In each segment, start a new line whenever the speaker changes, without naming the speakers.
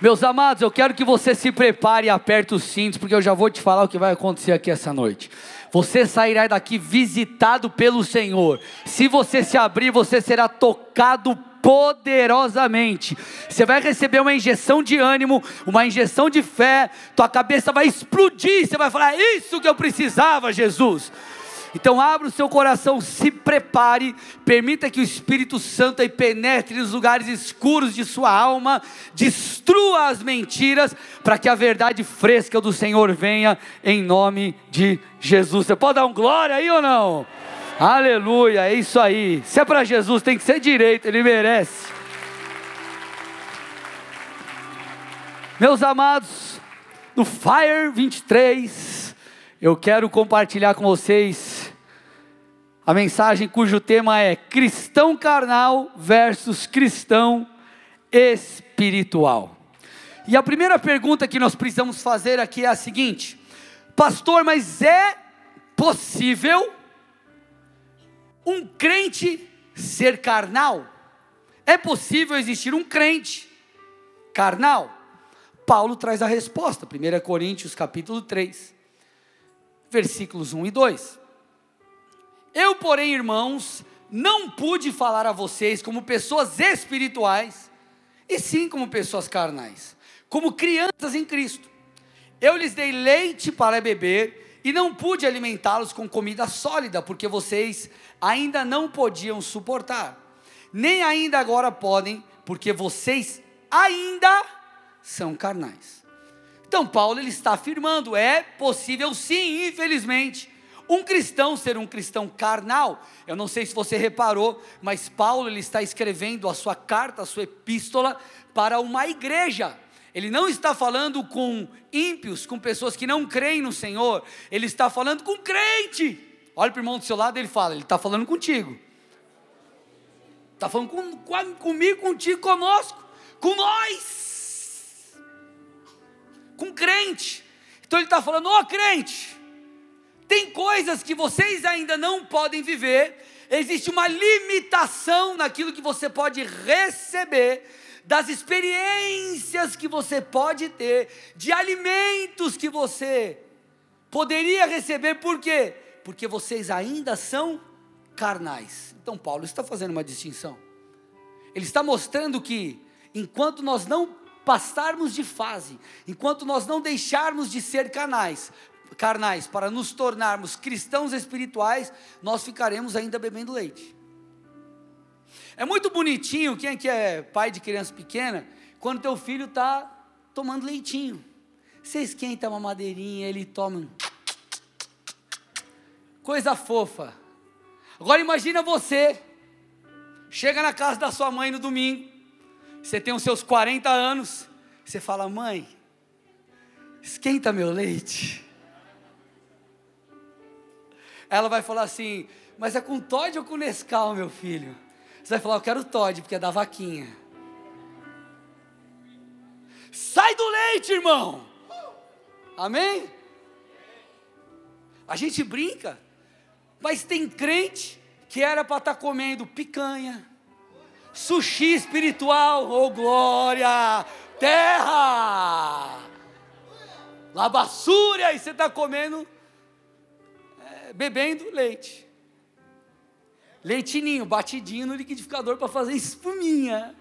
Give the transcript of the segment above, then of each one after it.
Meus amados, eu quero que você se prepare e aperte os cintos, porque eu já vou te falar o que vai acontecer aqui essa noite. Você sairá daqui visitado pelo Senhor. Se você se abrir, você será tocado poderosamente. Você vai receber uma injeção de ânimo, uma injeção de fé. Tua cabeça vai explodir. Você vai falar: é Isso que eu precisava, Jesus. Então abra o seu coração, se prepare, permita que o Espírito Santo aí penetre nos lugares escuros de sua alma, destrua as mentiras, para que a verdade fresca do Senhor venha em nome de Jesus. Você pode dar um glória aí ou não? Aleluia, é isso aí. Se é para Jesus, tem que ser direito, ele merece. Meus amados, no Fire 23, eu quero compartilhar com vocês a mensagem cujo tema é cristão carnal versus cristão espiritual. E a primeira pergunta que nós precisamos fazer aqui é a seguinte: Pastor, mas é possível um crente ser carnal? É possível existir um crente carnal? Paulo traz a resposta, 1 Coríntios capítulo 3, versículos 1 e 2. Eu, porém, irmãos, não pude falar a vocês como pessoas espirituais, e sim como pessoas carnais, como crianças em Cristo. Eu lhes dei leite para beber e não pude alimentá-los com comida sólida, porque vocês ainda não podiam suportar, nem ainda agora podem, porque vocês ainda são carnais. Então Paulo ele está afirmando, é possível sim, infelizmente, um cristão ser um cristão carnal. Eu não sei se você reparou, mas Paulo ele está escrevendo a sua carta, a sua epístola para uma igreja. Ele não está falando com ímpios, com pessoas que não creem no Senhor. Ele está falando com crente. Olha para o irmão do seu lado, ele fala, ele está falando contigo. Está falando com, com, comigo, contigo, conosco, com nós. Com crente. Então ele está falando, ó oh, crente, tem coisas que vocês ainda não podem viver, existe uma limitação naquilo que você pode receber, das experiências que você pode ter, de alimentos que você poderia receber, por quê? Porque vocês ainda são carnais. Então, Paulo está fazendo uma distinção. Ele está mostrando que, enquanto nós não passarmos de fase, enquanto nós não deixarmos de ser canais, carnais para nos tornarmos cristãos espirituais, nós ficaremos ainda bebendo leite. É muito bonitinho, quem aqui é pai de criança pequena, quando teu filho está tomando leitinho. Você esquenta uma madeirinha, ele toma. Coisa fofa. Agora imagina você, chega na casa da sua mãe no domingo, você tem os seus 40 anos, você fala, mãe, esquenta meu leite. Ela vai falar assim: Mas é com Todd ou com Nescau, meu filho? Você vai falar: Eu quero Todd, porque é da vaquinha. Sai do leite, irmão. Amém? A gente brinca, mas tem crente que era para estar tá comendo picanha, sushi espiritual, oh glória, terra, labassúria, e você está comendo bebendo leite. Leitinho, batidinho no liquidificador para fazer espuminha.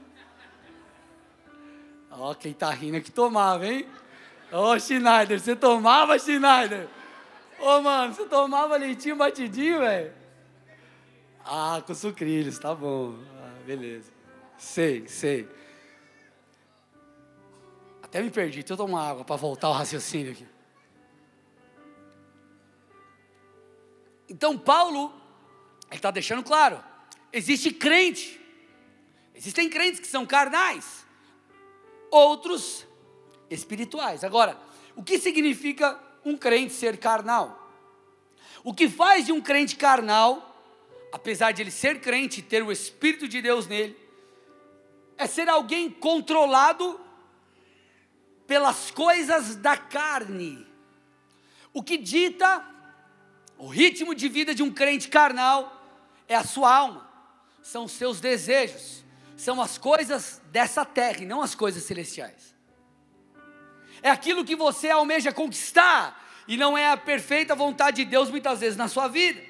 Ó, quem tá rindo é que tomava, hein? Ô, oh, Schneider, você tomava, Schneider? Ô, oh, mano, você tomava leitinho batidinho, velho? Ah, com sucrilhos, tá bom. Ah, beleza. Sei, sei. Até me perdi, deixa eu tomar água para voltar ao raciocínio aqui. Então, Paulo, está deixando claro: existe crente, existem crentes que são carnais, outros espirituais. Agora, o que significa um crente ser carnal? O que faz de um crente carnal, apesar de ele ser crente e ter o Espírito de Deus nele, é ser alguém controlado pelas coisas da carne. O que dita o ritmo de vida de um crente carnal é a sua alma, são os seus desejos, são as coisas dessa terra e não as coisas celestiais. é aquilo que você almeja conquistar, e não é a perfeita vontade de Deus muitas vezes na sua vida.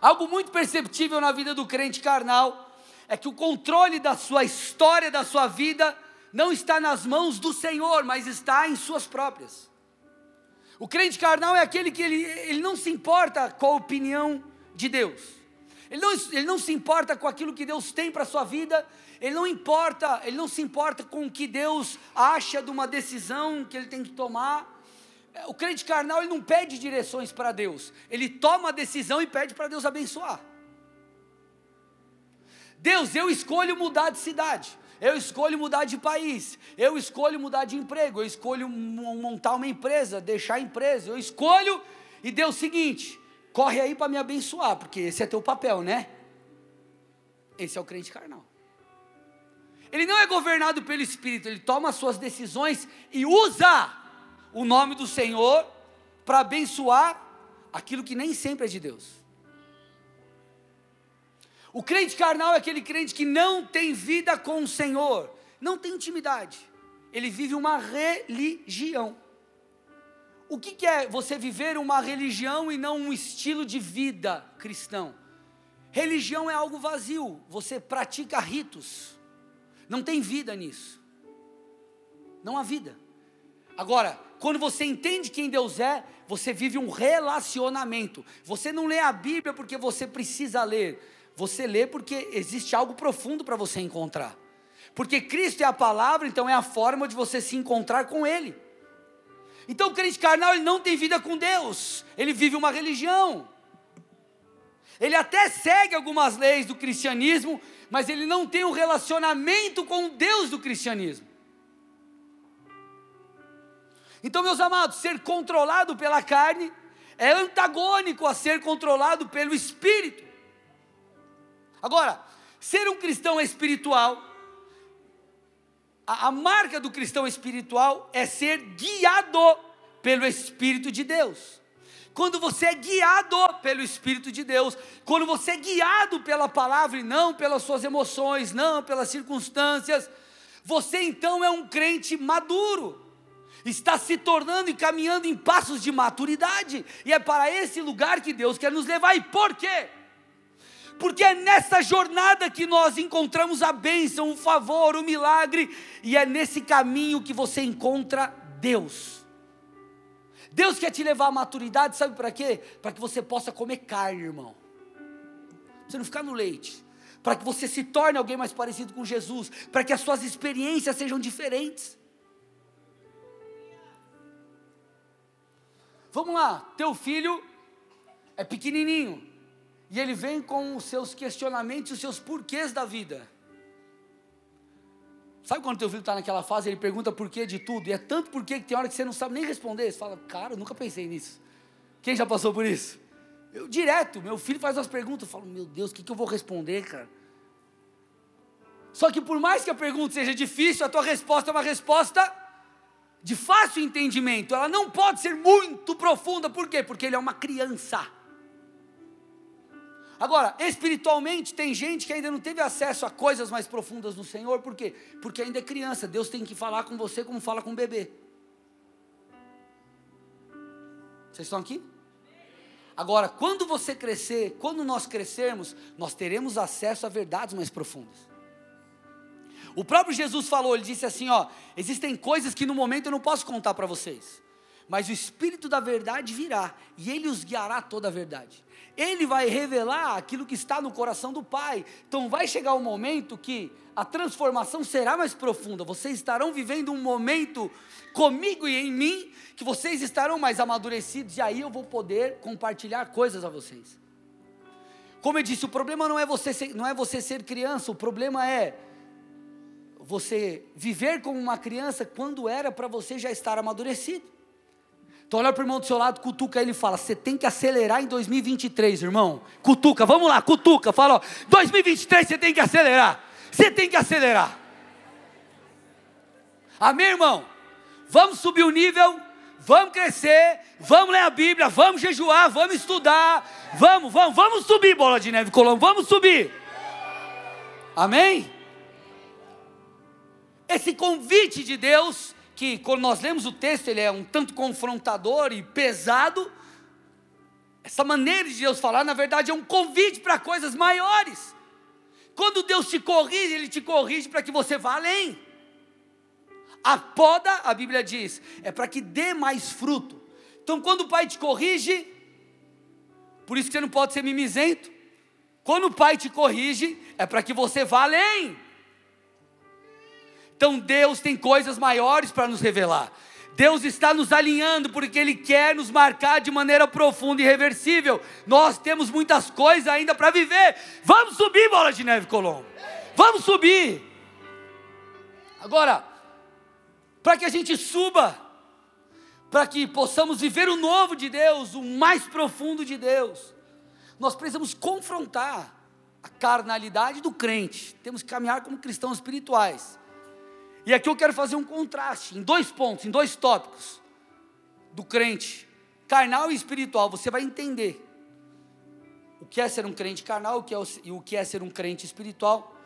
Algo muito perceptível na vida do crente carnal é que o controle da sua história, da sua vida, não está nas mãos do Senhor, mas está em suas próprias. O crente carnal é aquele que ele, ele não se importa com a opinião de Deus. Ele não, ele não se importa com aquilo que Deus tem para a sua vida, ele não importa, ele não se importa com o que Deus acha de uma decisão que ele tem que tomar. O crente carnal ele não pede direções para Deus, ele toma a decisão e pede para Deus abençoar. Deus, eu escolho mudar de cidade, eu escolho mudar de país, eu escolho mudar de emprego, eu escolho montar uma empresa, deixar a empresa, eu escolho, e Deus, seguinte, corre aí para me abençoar, porque esse é teu papel, né? Esse é o crente carnal. Ele não é governado pelo Espírito, ele toma as suas decisões e usa o nome do Senhor para abençoar aquilo que nem sempre é de Deus. O crente carnal é aquele crente que não tem vida com o Senhor, não tem intimidade, ele vive uma religião. O que, que é você viver uma religião e não um estilo de vida cristão? Religião é algo vazio, você pratica ritos, não tem vida nisso, não há vida. Agora, quando você entende quem Deus é, você vive um relacionamento. Você não lê a Bíblia porque você precisa ler. Você lê porque existe algo profundo para você encontrar. Porque Cristo é a palavra, então é a forma de você se encontrar com Ele. Então o crente carnal ele não tem vida com Deus, ele vive uma religião. Ele até segue algumas leis do cristianismo, mas ele não tem um relacionamento com o Deus do cristianismo. Então, meus amados, ser controlado pela carne é antagônico a ser controlado pelo espírito. Agora, ser um cristão espiritual, a, a marca do cristão espiritual é ser guiado pelo Espírito de Deus. Quando você é guiado pelo Espírito de Deus, quando você é guiado pela palavra e não pelas suas emoções, não pelas circunstâncias, você então é um crente maduro está se tornando e caminhando em passos de maturidade, e é para esse lugar que Deus quer nos levar, e por quê? Porque é nessa jornada que nós encontramos a bênção, o favor, o milagre, e é nesse caminho que você encontra Deus. Deus quer te levar à maturidade, sabe para quê? Para que você possa comer carne, irmão. Você não ficar no leite. Para que você se torne alguém mais parecido com Jesus. Para que as suas experiências sejam diferentes. Vamos lá, teu filho é pequenininho e ele vem com os seus questionamentos, os seus porquês da vida. Sabe quando teu filho está naquela fase, ele pergunta porquê de tudo, e é tanto porquê que tem hora que você não sabe nem responder. Você fala, cara, eu nunca pensei nisso. Quem já passou por isso? Eu direto, meu filho faz umas perguntas, eu falo, meu Deus, o que, que eu vou responder, cara? Só que por mais que a pergunta seja difícil, a tua resposta é uma resposta de fácil entendimento, ela não pode ser muito profunda, por quê? Porque ele é uma criança. Agora, espiritualmente, tem gente que ainda não teve acesso a coisas mais profundas do Senhor, por quê? Porque ainda é criança, Deus tem que falar com você como fala com um bebê. Vocês estão aqui? Agora, quando você crescer, quando nós crescermos, nós teremos acesso a verdades mais profundas. O próprio Jesus falou, ele disse assim, ó, existem coisas que no momento eu não posso contar para vocês, mas o Espírito da verdade virá e ele os guiará toda a verdade. Ele vai revelar aquilo que está no coração do Pai. Então vai chegar um momento que a transformação será mais profunda. Vocês estarão vivendo um momento comigo e em mim que vocês estarão mais amadurecidos e aí eu vou poder compartilhar coisas a vocês. Como eu disse, o problema não é você ser, não é você ser criança, o problema é você viver como uma criança quando era para você já estar amadurecido. Então olha para o irmão do seu lado, cutuca ele e fala: você tem que acelerar em 2023, irmão. Cutuca, vamos lá, cutuca, fala, ó, 2023 você tem que acelerar. Você tem que acelerar. Amém, irmão? Vamos subir o nível, vamos crescer, vamos ler a Bíblia, vamos jejuar, vamos estudar, vamos, vamos, vamos subir, bola de neve Colombo, vamos subir. Amém? esse convite de Deus que quando nós lemos o texto, ele é um tanto confrontador e pesado. Essa maneira de Deus falar, na verdade, é um convite para coisas maiores. Quando Deus te corrige, Ele te corrige para que você vá além. A poda, a Bíblia diz, é para que dê mais fruto. Então, quando o pai te corrige, por isso que você não pode ser mimizento. Quando o pai te corrige, é para que você vá além. Então Deus tem coisas maiores para nos revelar. Deus está nos alinhando porque Ele quer nos marcar de maneira profunda e irreversível. Nós temos muitas coisas ainda para viver. Vamos subir, bola de neve, Colombo. Vamos subir. Agora, para que a gente suba, para que possamos viver o novo de Deus, o mais profundo de Deus, nós precisamos confrontar a carnalidade do crente. Temos que caminhar como cristãos espirituais. E aqui eu quero fazer um contraste em dois pontos, em dois tópicos do crente, carnal e espiritual. Você vai entender o que é ser um crente carnal e o que é ser um crente espiritual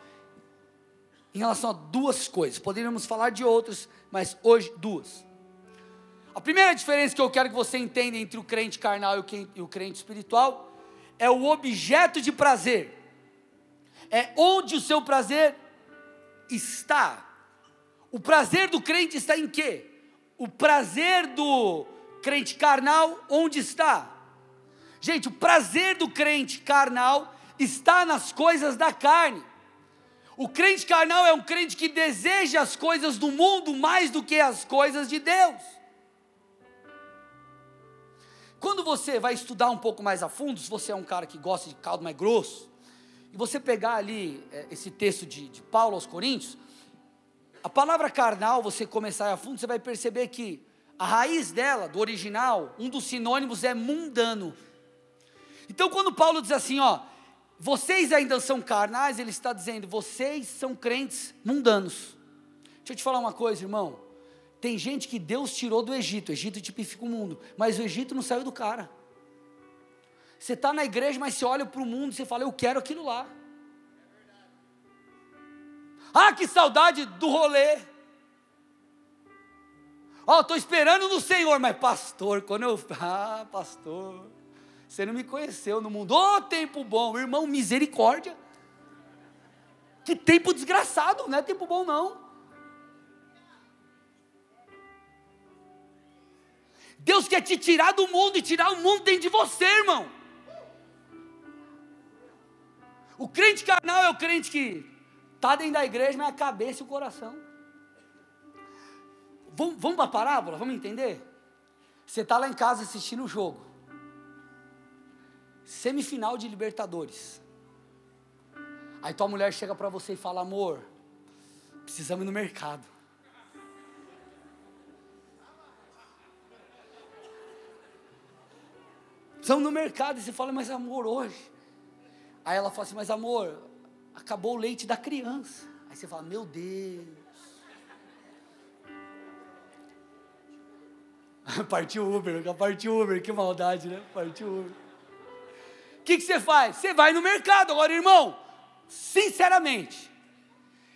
em relação a duas coisas. Poderíamos falar de outras, mas hoje duas. A primeira diferença que eu quero que você entenda entre o crente carnal e o crente espiritual é o objeto de prazer. É onde o seu prazer está. O prazer do crente está em quê? O prazer do crente carnal, onde está? Gente, o prazer do crente carnal está nas coisas da carne. O crente carnal é um crente que deseja as coisas do mundo mais do que as coisas de Deus. Quando você vai estudar um pouco mais a fundo, se você é um cara que gosta de caldo mais grosso, e você pegar ali é, esse texto de, de Paulo aos Coríntios, a palavra carnal, você começar a fundo, você vai perceber que a raiz dela, do original, um dos sinônimos é mundano. Então, quando Paulo diz assim, ó, vocês ainda são carnais, ele está dizendo, vocês são crentes mundanos. Deixa eu te falar uma coisa, irmão. Tem gente que Deus tirou do Egito, o Egito tipifica o mundo, mas o Egito não saiu do cara. Você está na igreja, mas você olha para o mundo e você fala, eu quero aquilo lá. Ah, que saudade do rolê. Ó, oh, estou esperando no Senhor, mas pastor, quando eu. Ah, pastor, você não me conheceu no mundo. Ô, oh, tempo bom, irmão, misericórdia. Que tempo desgraçado, não é tempo bom, não. Deus quer te tirar do mundo e tirar o mundo dentro de você, irmão. O crente carnal é o crente que Está dentro da igreja, mas a cabeça e o coração. Vamos, vamos para a parábola? Vamos entender? Você está lá em casa assistindo o jogo. Semifinal de Libertadores. Aí tua mulher chega para você e fala: Amor, precisamos ir no mercado. Precisamos no mercado. E você fala: Mas amor, hoje. Aí ela fala assim: Mas amor, acabou o leite da criança. Aí você fala, meu Deus. partiu Uber, partiu Uber, que maldade, né? Partiu Uber. O que, que você faz? Você vai no mercado. Agora, irmão, sinceramente,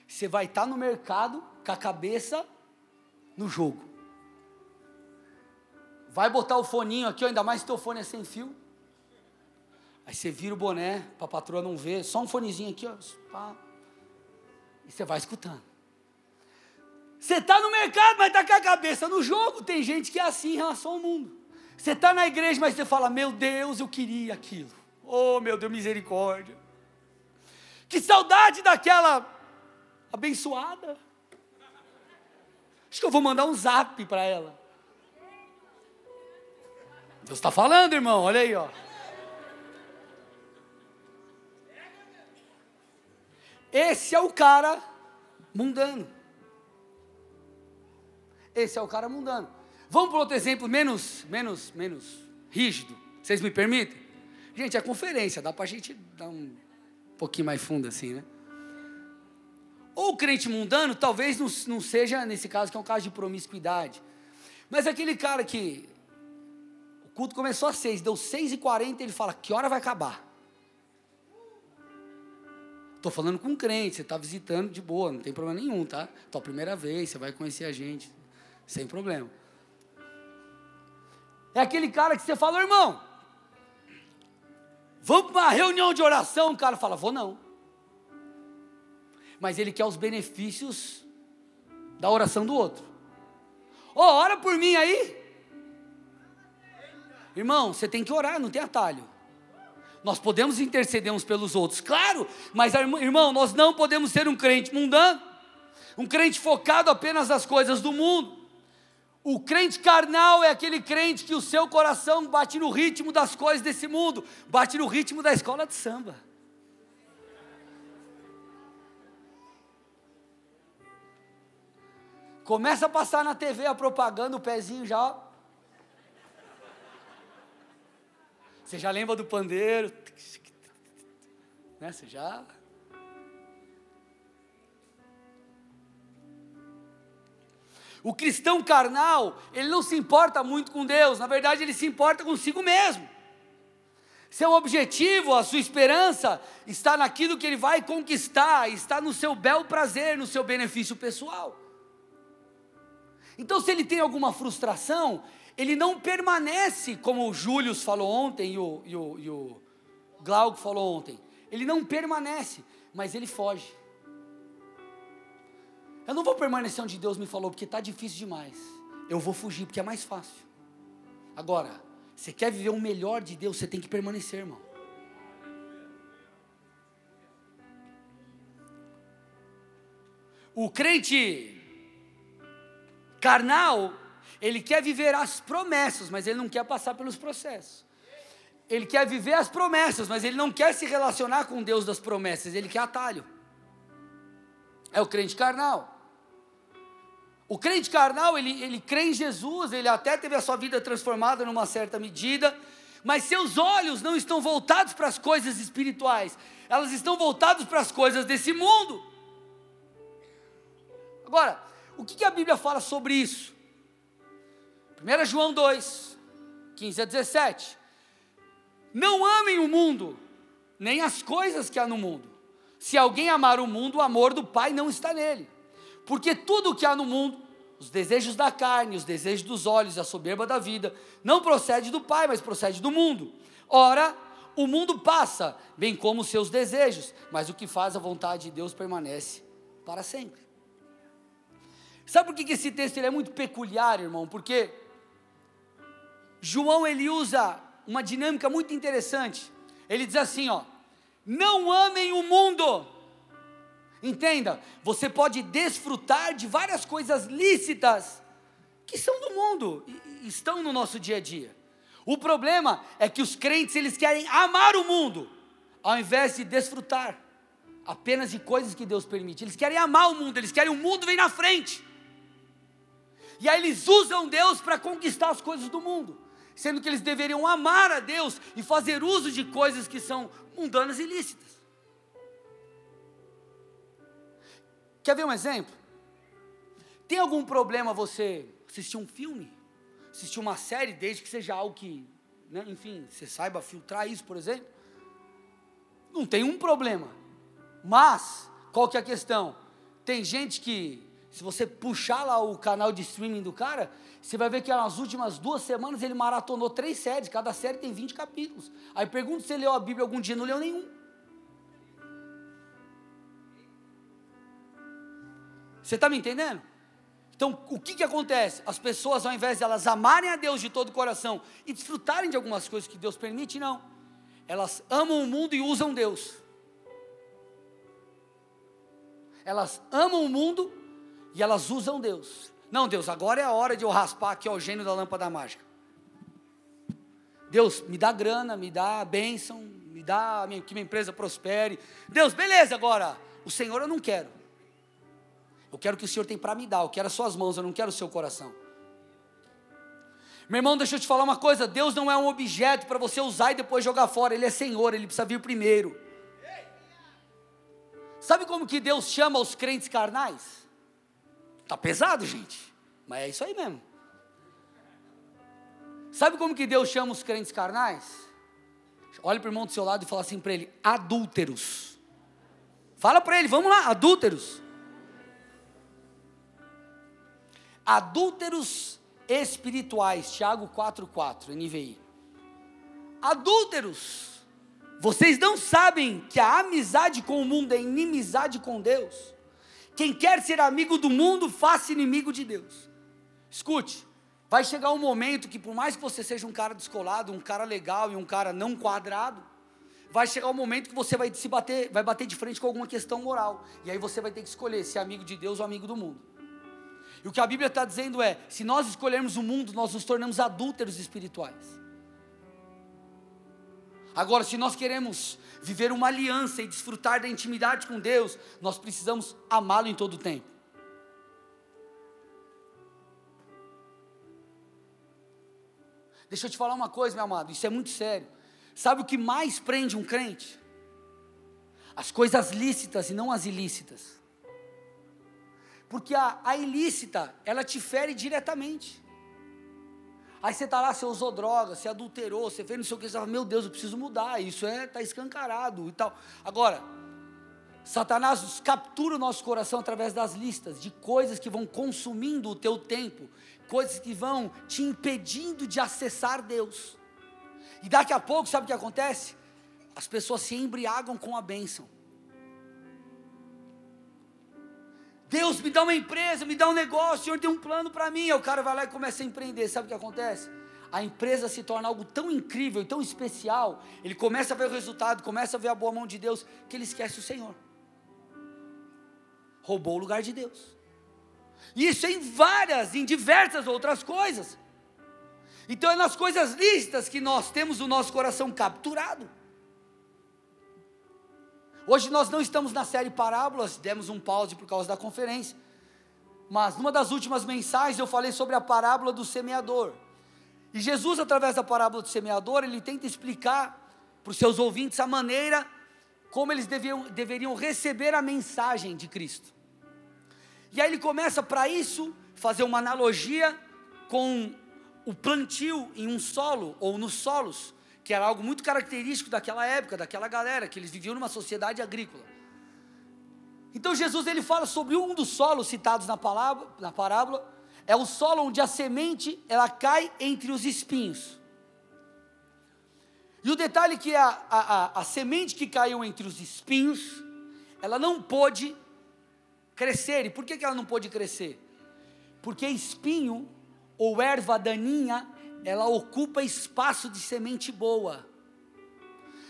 você vai estar no mercado com a cabeça no jogo. Vai botar o foninho aqui, ainda mais se teu fone é sem fio. Aí você vira o boné para a patroa não ver, só um fonezinho aqui, ó. Pá. E você vai escutando. Você está no mercado, mas está com a cabeça no jogo. Tem gente que é assim em relação ao mundo. Você está na igreja, mas você fala: Meu Deus, eu queria aquilo. Oh, meu Deus, misericórdia. Que saudade daquela abençoada. Acho que eu vou mandar um zap para ela. Deus está falando, irmão, olha aí, ó. Esse é o cara mundano. Esse é o cara mundano. Vamos para outro exemplo menos, menos, menos rígido. Vocês me permitem? Gente, é conferência, dá para a gente dar um pouquinho mais fundo assim, né? Ou o crente mundano, talvez não, não seja nesse caso, que é um caso de promiscuidade. Mas aquele cara que o culto começou às seis, deu seis e quarenta, ele fala, que hora vai acabar? Estou falando com um crente, você está visitando de boa, não tem problema nenhum, tá? Tua primeira vez, você vai conhecer a gente. sem problema. É aquele cara que você fala, irmão, vamos para uma reunião de oração. O cara fala, vou não. Mas ele quer os benefícios da oração do outro. Oh, ora por mim aí. Irmão, você tem que orar, não tem atalho. Nós podemos interceder uns pelos outros, claro, mas irmão, nós não podemos ser um crente mundano, um crente focado apenas nas coisas do mundo. O crente carnal é aquele crente que o seu coração bate no ritmo das coisas desse mundo, bate no ritmo da escola de samba. Começa a passar na TV a propaganda, o pezinho já. Você já lembra do pandeiro? Né? Você já. O cristão carnal, ele não se importa muito com Deus, na verdade, ele se importa consigo mesmo. Seu objetivo, a sua esperança está naquilo que ele vai conquistar, está no seu bel prazer, no seu benefício pessoal. Então, se ele tem alguma frustração, ele não permanece, como o Júlio falou ontem e o, e o, e o Glauco falou ontem. Ele não permanece, mas ele foge. Eu não vou permanecer onde Deus me falou, porque está difícil demais. Eu vou fugir, porque é mais fácil. Agora, você quer viver o melhor de Deus, você tem que permanecer, irmão. O crente carnal, ele quer viver as promessas, mas ele não quer passar pelos processos. Ele quer viver as promessas, mas ele não quer se relacionar com Deus das promessas, ele quer atalho. É o crente carnal. O crente carnal, ele, ele crê em Jesus, ele até teve a sua vida transformada numa certa medida, mas seus olhos não estão voltados para as coisas espirituais, elas estão voltadas para as coisas desse mundo. Agora, o que, que a Bíblia fala sobre isso? 1 João 2, 15 a 17. Não amem o mundo, nem as coisas que há no mundo. Se alguém amar o mundo, o amor do Pai não está nele. Porque tudo o que há no mundo, os desejos da carne, os desejos dos olhos a soberba da vida, não procede do Pai, mas procede do mundo. Ora, o mundo passa, bem como os seus desejos, mas o que faz a vontade de Deus permanece para sempre. Sabe por que esse texto é muito peculiar, irmão? Porque João ele usa uma dinâmica muito interessante. Ele diz assim, ó: Não amem o mundo Entenda, você pode desfrutar de várias coisas lícitas que são do mundo e estão no nosso dia a dia. O problema é que os crentes eles querem amar o mundo ao invés de desfrutar apenas de coisas que Deus permite. Eles querem amar o mundo, eles querem o mundo vem na frente. E aí eles usam Deus para conquistar as coisas do mundo, sendo que eles deveriam amar a Deus e fazer uso de coisas que são mundanas e ilícitas. Quer ver um exemplo? Tem algum problema você assistir um filme? Assistir uma série, desde que seja algo que, né, enfim, você saiba filtrar isso, por exemplo? Não tem um problema. Mas, qual que é a questão? Tem gente que, se você puxar lá o canal de streaming do cara, você vai ver que nas últimas duas semanas ele maratonou três séries, cada série tem 20 capítulos. Aí pergunta se ele leu a Bíblia algum dia, não leu nenhum. Você está me entendendo? Então, o que, que acontece? As pessoas, ao invés de elas amarem a Deus de todo o coração e desfrutarem de algumas coisas que Deus permite, não. Elas amam o mundo e usam Deus. Elas amam o mundo e elas usam Deus. Não, Deus, agora é a hora de eu raspar aqui ó, o gênio da lâmpada mágica. Deus, me dá grana, me dá bênção, me dá que minha empresa prospere. Deus, beleza, agora, o Senhor eu não quero. Eu quero o que o Senhor tem para me dar, eu quero as suas mãos, eu não quero o seu coração. Meu irmão, deixa eu te falar uma coisa: Deus não é um objeto para você usar e depois jogar fora, Ele é Senhor, Ele precisa vir primeiro. Sabe como que Deus chama os crentes carnais? Tá pesado, gente, mas é isso aí mesmo. Sabe como que Deus chama os crentes carnais? Olha para o irmão do seu lado e fala assim para ele: adúlteros. Fala para ele, vamos lá, adúlteros. adúlteros espirituais, Tiago 4,4, NVI. Adúlteros, vocês não sabem que a amizade com o mundo é inimizade com Deus? Quem quer ser amigo do mundo, faça inimigo de Deus. Escute, vai chegar um momento que, por mais que você seja um cara descolado, um cara legal e um cara não quadrado, vai chegar um momento que você vai se bater, vai bater de frente com alguma questão moral. E aí você vai ter que escolher se é amigo de Deus ou amigo do mundo. E o que a Bíblia está dizendo é: se nós escolhermos o mundo, nós nos tornamos adúlteros espirituais. Agora, se nós queremos viver uma aliança e desfrutar da intimidade com Deus, nós precisamos amá-lo em todo o tempo. Deixa eu te falar uma coisa, meu amado, isso é muito sério. Sabe o que mais prende um crente? As coisas lícitas e não as ilícitas. Porque a, a ilícita, ela te fere diretamente. Aí você está lá, você usou droga, você adulterou, você fez não sei o que, você fala, meu Deus, eu preciso mudar, isso é, está escancarado e tal. Agora, Satanás captura o nosso coração através das listas de coisas que vão consumindo o teu tempo, coisas que vão te impedindo de acessar Deus. E daqui a pouco, sabe o que acontece? As pessoas se embriagam com a bênção. Deus me dá uma empresa, me dá um negócio, o Senhor tem um plano para mim. Aí o cara vai lá e começa a empreender. Sabe o que acontece? A empresa se torna algo tão incrível tão especial. Ele começa a ver o resultado, começa a ver a boa mão de Deus, que ele esquece o Senhor. Roubou o lugar de Deus. Isso em várias, em diversas outras coisas. Então é nas coisas listas que nós temos o nosso coração capturado. Hoje nós não estamos na série Parábolas, demos um pause por causa da conferência. Mas numa das últimas mensagens eu falei sobre a parábola do semeador. E Jesus, através da parábola do semeador, ele tenta explicar para os seus ouvintes a maneira como eles deviam, deveriam receber a mensagem de Cristo. E aí ele começa para isso fazer uma analogia com o plantio em um solo ou nos solos que era algo muito característico daquela época, daquela galera, que eles viviam numa sociedade agrícola. Então Jesus ele fala sobre um dos solos citados na, palavra, na parábola, é o solo onde a semente ela cai entre os espinhos. E o detalhe é que a, a, a, a semente que caiu entre os espinhos, ela não pôde crescer. E por que, que ela não pôde crescer? Porque espinho ou erva daninha ela ocupa espaço de semente boa.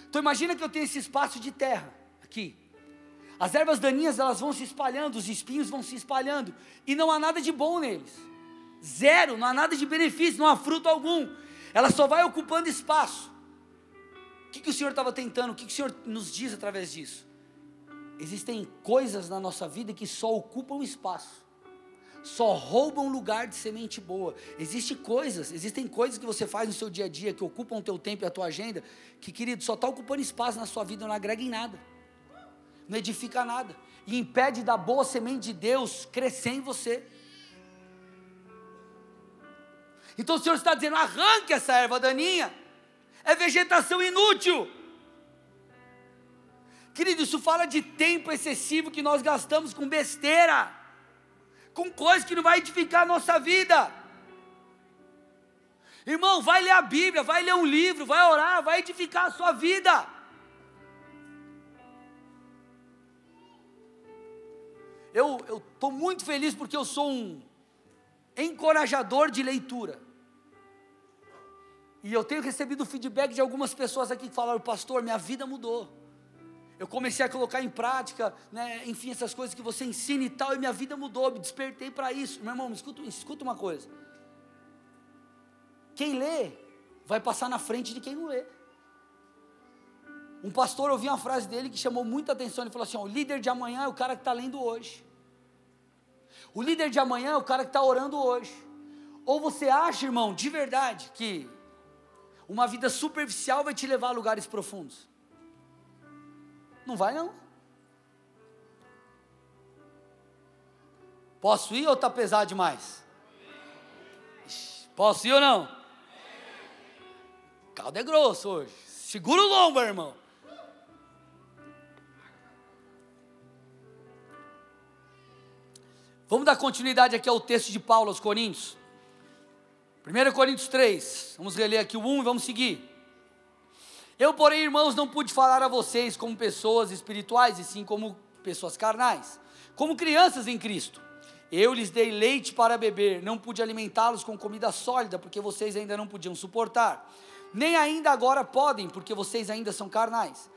Então imagina que eu tenho esse espaço de terra aqui. As ervas daninhas elas vão se espalhando, os espinhos vão se espalhando e não há nada de bom neles. Zero, não há nada de benefício, não há fruto algum. Ela só vai ocupando espaço. O que, que o Senhor estava tentando? O que, que o Senhor nos diz através disso? Existem coisas na nossa vida que só ocupam espaço só roubam lugar de semente boa. Existem coisas, existem coisas que você faz no seu dia a dia que ocupam o teu tempo e a tua agenda, que, querido, só está ocupando espaço na sua vida, não agrega em nada, não edifica nada, e impede da boa semente de Deus crescer em você. Então o Senhor está dizendo: arranque essa erva daninha, é vegetação inútil. Querido, isso fala de tempo excessivo que nós gastamos com besteira com coisas que não vai edificar a nossa vida. Irmão, vai ler a Bíblia, vai ler um livro, vai orar, vai edificar a sua vida. Eu estou muito feliz porque eu sou um encorajador de leitura. E eu tenho recebido feedback de algumas pessoas aqui que falaram, pastor, minha vida mudou eu comecei a colocar em prática, né, enfim, essas coisas que você ensina e tal, e minha vida mudou, me despertei para isso. Meu irmão, escuta, escuta uma coisa. Quem lê vai passar na frente de quem não lê. Um pastor ouviu uma frase dele que chamou muita atenção. Ele falou assim: ó, o líder de amanhã é o cara que está lendo hoje. O líder de amanhã é o cara que está orando hoje. Ou você acha, irmão, de verdade, que uma vida superficial vai te levar a lugares profundos? Não vai não. Posso ir ou está pesado demais? Posso ir ou não? O caldo é grosso hoje. Segura o lombo, irmão. Vamos dar continuidade aqui ao texto de Paulo aos Coríntios. 1 Coríntios 3, vamos reler aqui o 1 e vamos seguir. Eu, porém, irmãos, não pude falar a vocês como pessoas espirituais, e sim como pessoas carnais, como crianças em Cristo. Eu lhes dei leite para beber, não pude alimentá-los com comida sólida, porque vocês ainda não podiam suportar. Nem ainda agora podem, porque vocês ainda são carnais.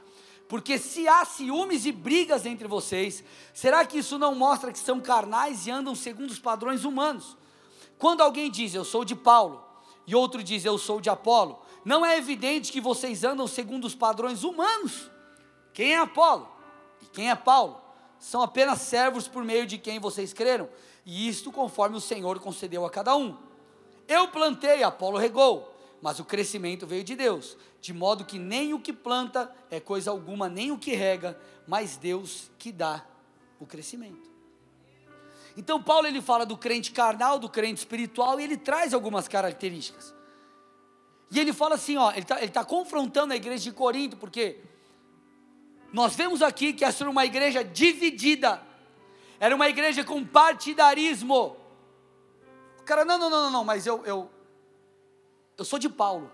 Porque se há ciúmes e brigas entre vocês, será que isso não mostra que são carnais e andam segundo os padrões humanos? Quando alguém diz eu sou de Paulo e outro diz eu sou de Apolo, não é evidente que vocês andam segundo os padrões humanos? Quem é Apolo e quem é Paulo? São apenas servos por meio de quem vocês creram, e isto conforme o Senhor concedeu a cada um. Eu plantei, Apolo regou, mas o crescimento veio de Deus, de modo que nem o que planta é coisa alguma, nem o que rega, mas Deus que dá o crescimento. Então Paulo ele fala do crente carnal, do crente espiritual e ele traz algumas características. E ele fala assim, ó, ele está tá confrontando a igreja de Corinto, porque nós vemos aqui que essa era uma igreja dividida, era uma igreja com partidarismo. O cara, não, não, não, não, mas eu, eu, eu sou de Paulo.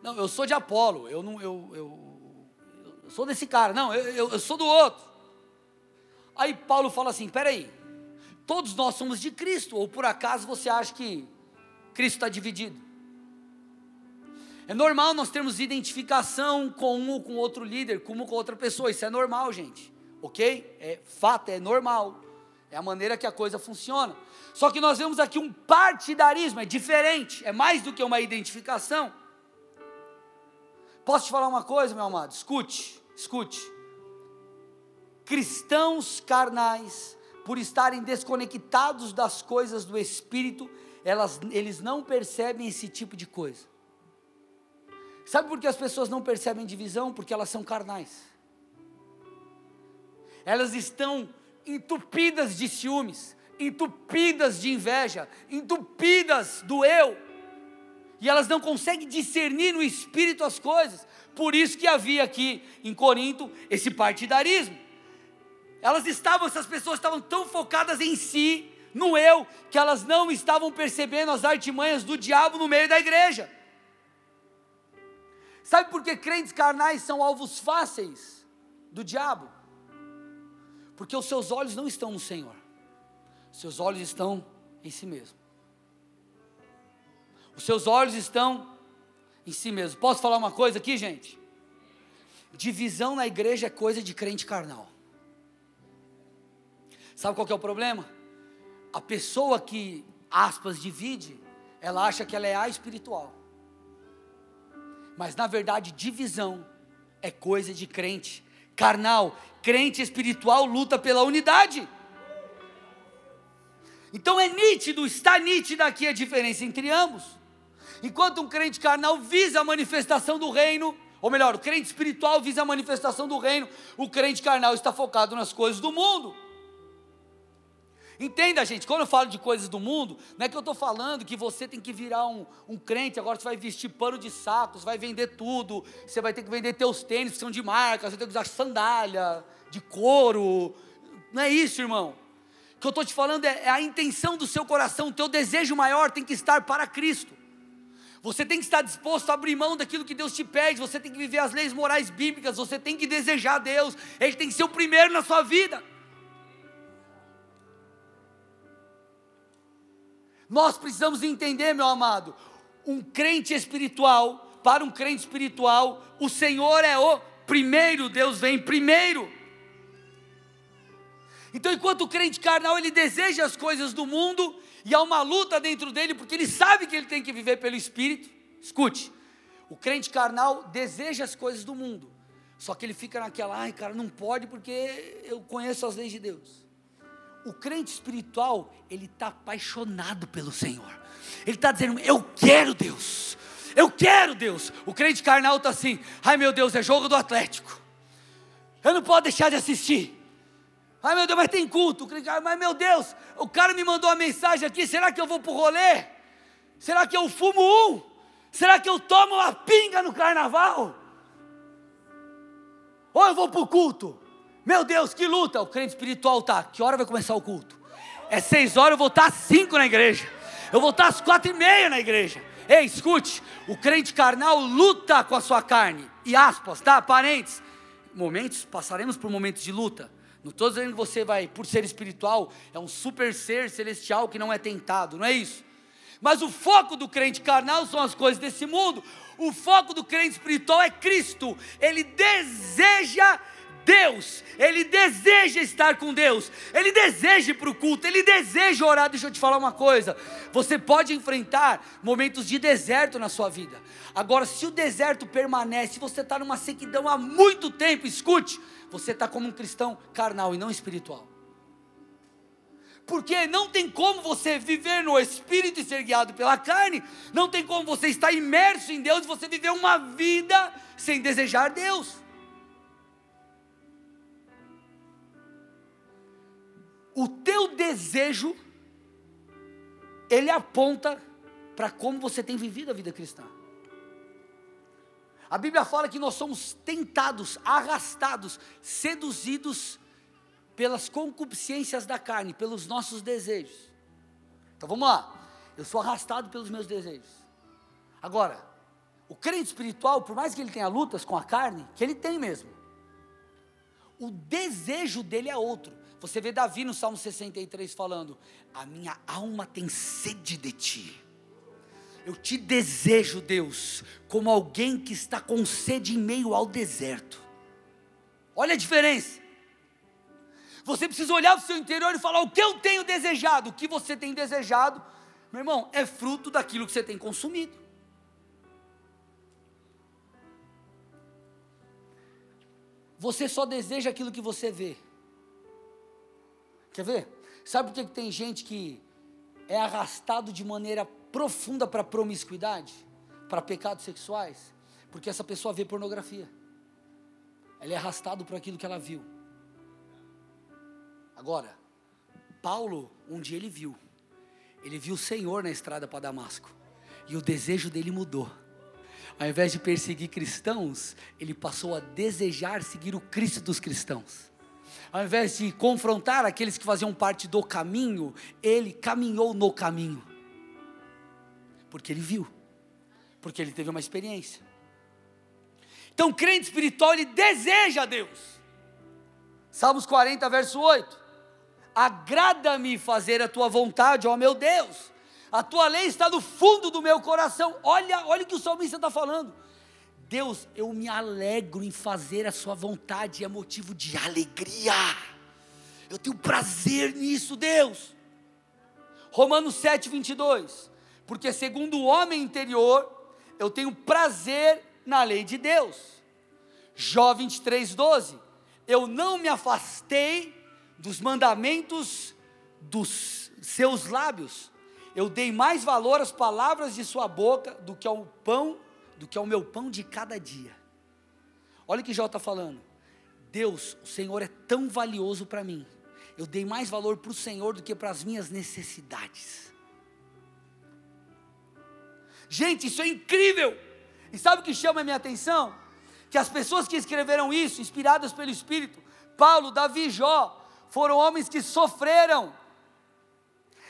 Não, eu sou de Apolo. Eu não, eu, eu, eu sou desse cara. Não, eu, eu, sou do outro. Aí Paulo fala assim: peraí, todos nós somos de Cristo, ou por acaso você acha que Cristo está dividido? É normal nós termos identificação com um ou com outro líder, com uma ou com outra pessoa, isso é normal, gente, ok? É fato, é normal, é a maneira que a coisa funciona. Só que nós vemos aqui um partidarismo, é diferente, é mais do que uma identificação. Posso te falar uma coisa, meu amado? Escute, escute. Cristãos carnais, por estarem desconectados das coisas do Espírito, elas, eles não percebem esse tipo de coisa. Sabe por que as pessoas não percebem divisão? Porque elas são carnais. Elas estão entupidas de ciúmes, entupidas de inveja, entupidas do eu, e elas não conseguem discernir no espírito as coisas. Por isso que havia aqui em Corinto esse partidarismo. Elas estavam, essas pessoas estavam tão focadas em si, no eu, que elas não estavam percebendo as artimanhas do diabo no meio da igreja. Sabe por que crentes carnais são alvos fáceis do diabo? Porque os seus olhos não estão no Senhor seus olhos estão em si mesmo. Os seus olhos estão em si mesmo. Posso falar uma coisa aqui, gente? Divisão na igreja é coisa de crente carnal. Sabe qual é o problema? A pessoa que, aspas, divide, ela acha que ela é a espiritual. Mas na verdade, divisão é coisa de crente carnal. Crente espiritual luta pela unidade. Então é nítido, está nítida aqui a diferença entre ambos. Enquanto um crente carnal visa a manifestação do reino, ou melhor, o crente espiritual visa a manifestação do reino, o crente carnal está focado nas coisas do mundo. Entenda, gente, quando eu falo de coisas do mundo, não é que eu estou falando que você tem que virar um, um crente, agora você vai vestir pano de sacos, vai vender tudo, você vai ter que vender teus tênis que são de marca, você tem que usar sandália, de couro. Não é isso, irmão que eu estou te falando é, é a intenção do seu coração, o teu desejo maior tem que estar para Cristo. Você tem que estar disposto a abrir mão daquilo que Deus te pede, você tem que viver as leis morais bíblicas, você tem que desejar Deus, Ele tem que ser o primeiro na sua vida. Nós precisamos entender, meu amado, um crente espiritual, para um crente espiritual, o Senhor é o primeiro, Deus vem primeiro. Então, enquanto o crente carnal ele deseja as coisas do mundo e há uma luta dentro dele, porque ele sabe que ele tem que viver pelo Espírito. Escute, o crente carnal deseja as coisas do mundo, só que ele fica naquela, ai cara, não pode porque eu conheço as leis de Deus. O crente espiritual, ele está apaixonado pelo Senhor, ele está dizendo, eu quero Deus, eu quero Deus. O crente carnal está assim, ai meu Deus, é jogo do Atlético, eu não posso deixar de assistir. Ai meu Deus, mas tem culto. Mas meu Deus, o cara me mandou uma mensagem aqui. Será que eu vou para o rolê? Será que eu fumo um? Será que eu tomo uma pinga no carnaval? Ou eu vou para o culto? Meu Deus, que luta! O crente espiritual tá. Que hora vai começar o culto? É seis horas, eu vou estar às cinco na igreja. Eu vou estar às quatro e meia na igreja. Ei, escute, o crente carnal luta com a sua carne. E aspas, tá? Parentes. Momentos, passaremos por momentos de luta. Não estou dizendo que você vai, por ser espiritual, é um super ser celestial que não é tentado, não é isso. Mas o foco do crente carnal são as coisas desse mundo. O foco do crente espiritual é Cristo. Ele deseja Deus, ele deseja estar com Deus, ele deseja ir para o culto, ele deseja orar. Deixa eu te falar uma coisa: você pode enfrentar momentos de deserto na sua vida. Agora, se o deserto permanece, você está numa sequidão há muito tempo, escute, você está como um cristão carnal e não espiritual. Porque não tem como você viver no espírito e ser guiado pela carne, não tem como você estar imerso em Deus e você viver uma vida sem desejar Deus. O teu desejo, ele aponta para como você tem vivido a vida cristã. A Bíblia fala que nós somos tentados, arrastados, seduzidos pelas concupiscências da carne, pelos nossos desejos. Então vamos lá. Eu sou arrastado pelos meus desejos. Agora, o crente espiritual, por mais que ele tenha lutas com a carne, que ele tem mesmo, o desejo dele é outro. Você vê Davi no Salmo 63 falando: A minha alma tem sede de ti. Eu te desejo, Deus, como alguém que está com sede em meio ao deserto. Olha a diferença. Você precisa olhar para o seu interior e falar: o que eu tenho desejado, o que você tem desejado, meu irmão, é fruto daquilo que você tem consumido. Você só deseja aquilo que você vê. Quer ver? Sabe por que tem gente que é arrastado de maneira profunda para promiscuidade, para pecados sexuais? Porque essa pessoa vê pornografia. Ela é arrastado por aquilo que ela viu. Agora, Paulo, um dia ele viu. Ele viu o Senhor na estrada para Damasco. E o desejo dele mudou. Ao invés de perseguir cristãos, ele passou a desejar seguir o Cristo dos cristãos ao invés de confrontar aqueles que faziam parte do caminho, ele caminhou no caminho. Porque ele viu, porque ele teve uma experiência. Então, o crente espiritual, ele deseja Deus. Salmos 40, verso 8: Agrada-me fazer a tua vontade, ó meu Deus, a tua lei está no fundo do meu coração. Olha, olha o que o salmista está falando. Deus, eu me alegro em fazer a Sua vontade, é motivo de alegria. Eu tenho prazer nisso, Deus. Romanos 7, 22. Porque segundo o homem interior, eu tenho prazer na lei de Deus. Jó 23, 12. Eu não me afastei dos mandamentos dos seus lábios. Eu dei mais valor às palavras de sua boca do que ao pão do que ao meu pão de cada dia. Olha o que Jó está falando. Deus, o Senhor é tão valioso para mim. Eu dei mais valor para o Senhor do que para as minhas necessidades. Gente, isso é incrível. E sabe o que chama a minha atenção? Que as pessoas que escreveram isso, inspiradas pelo Espírito, Paulo, Davi, Jó, foram homens que sofreram.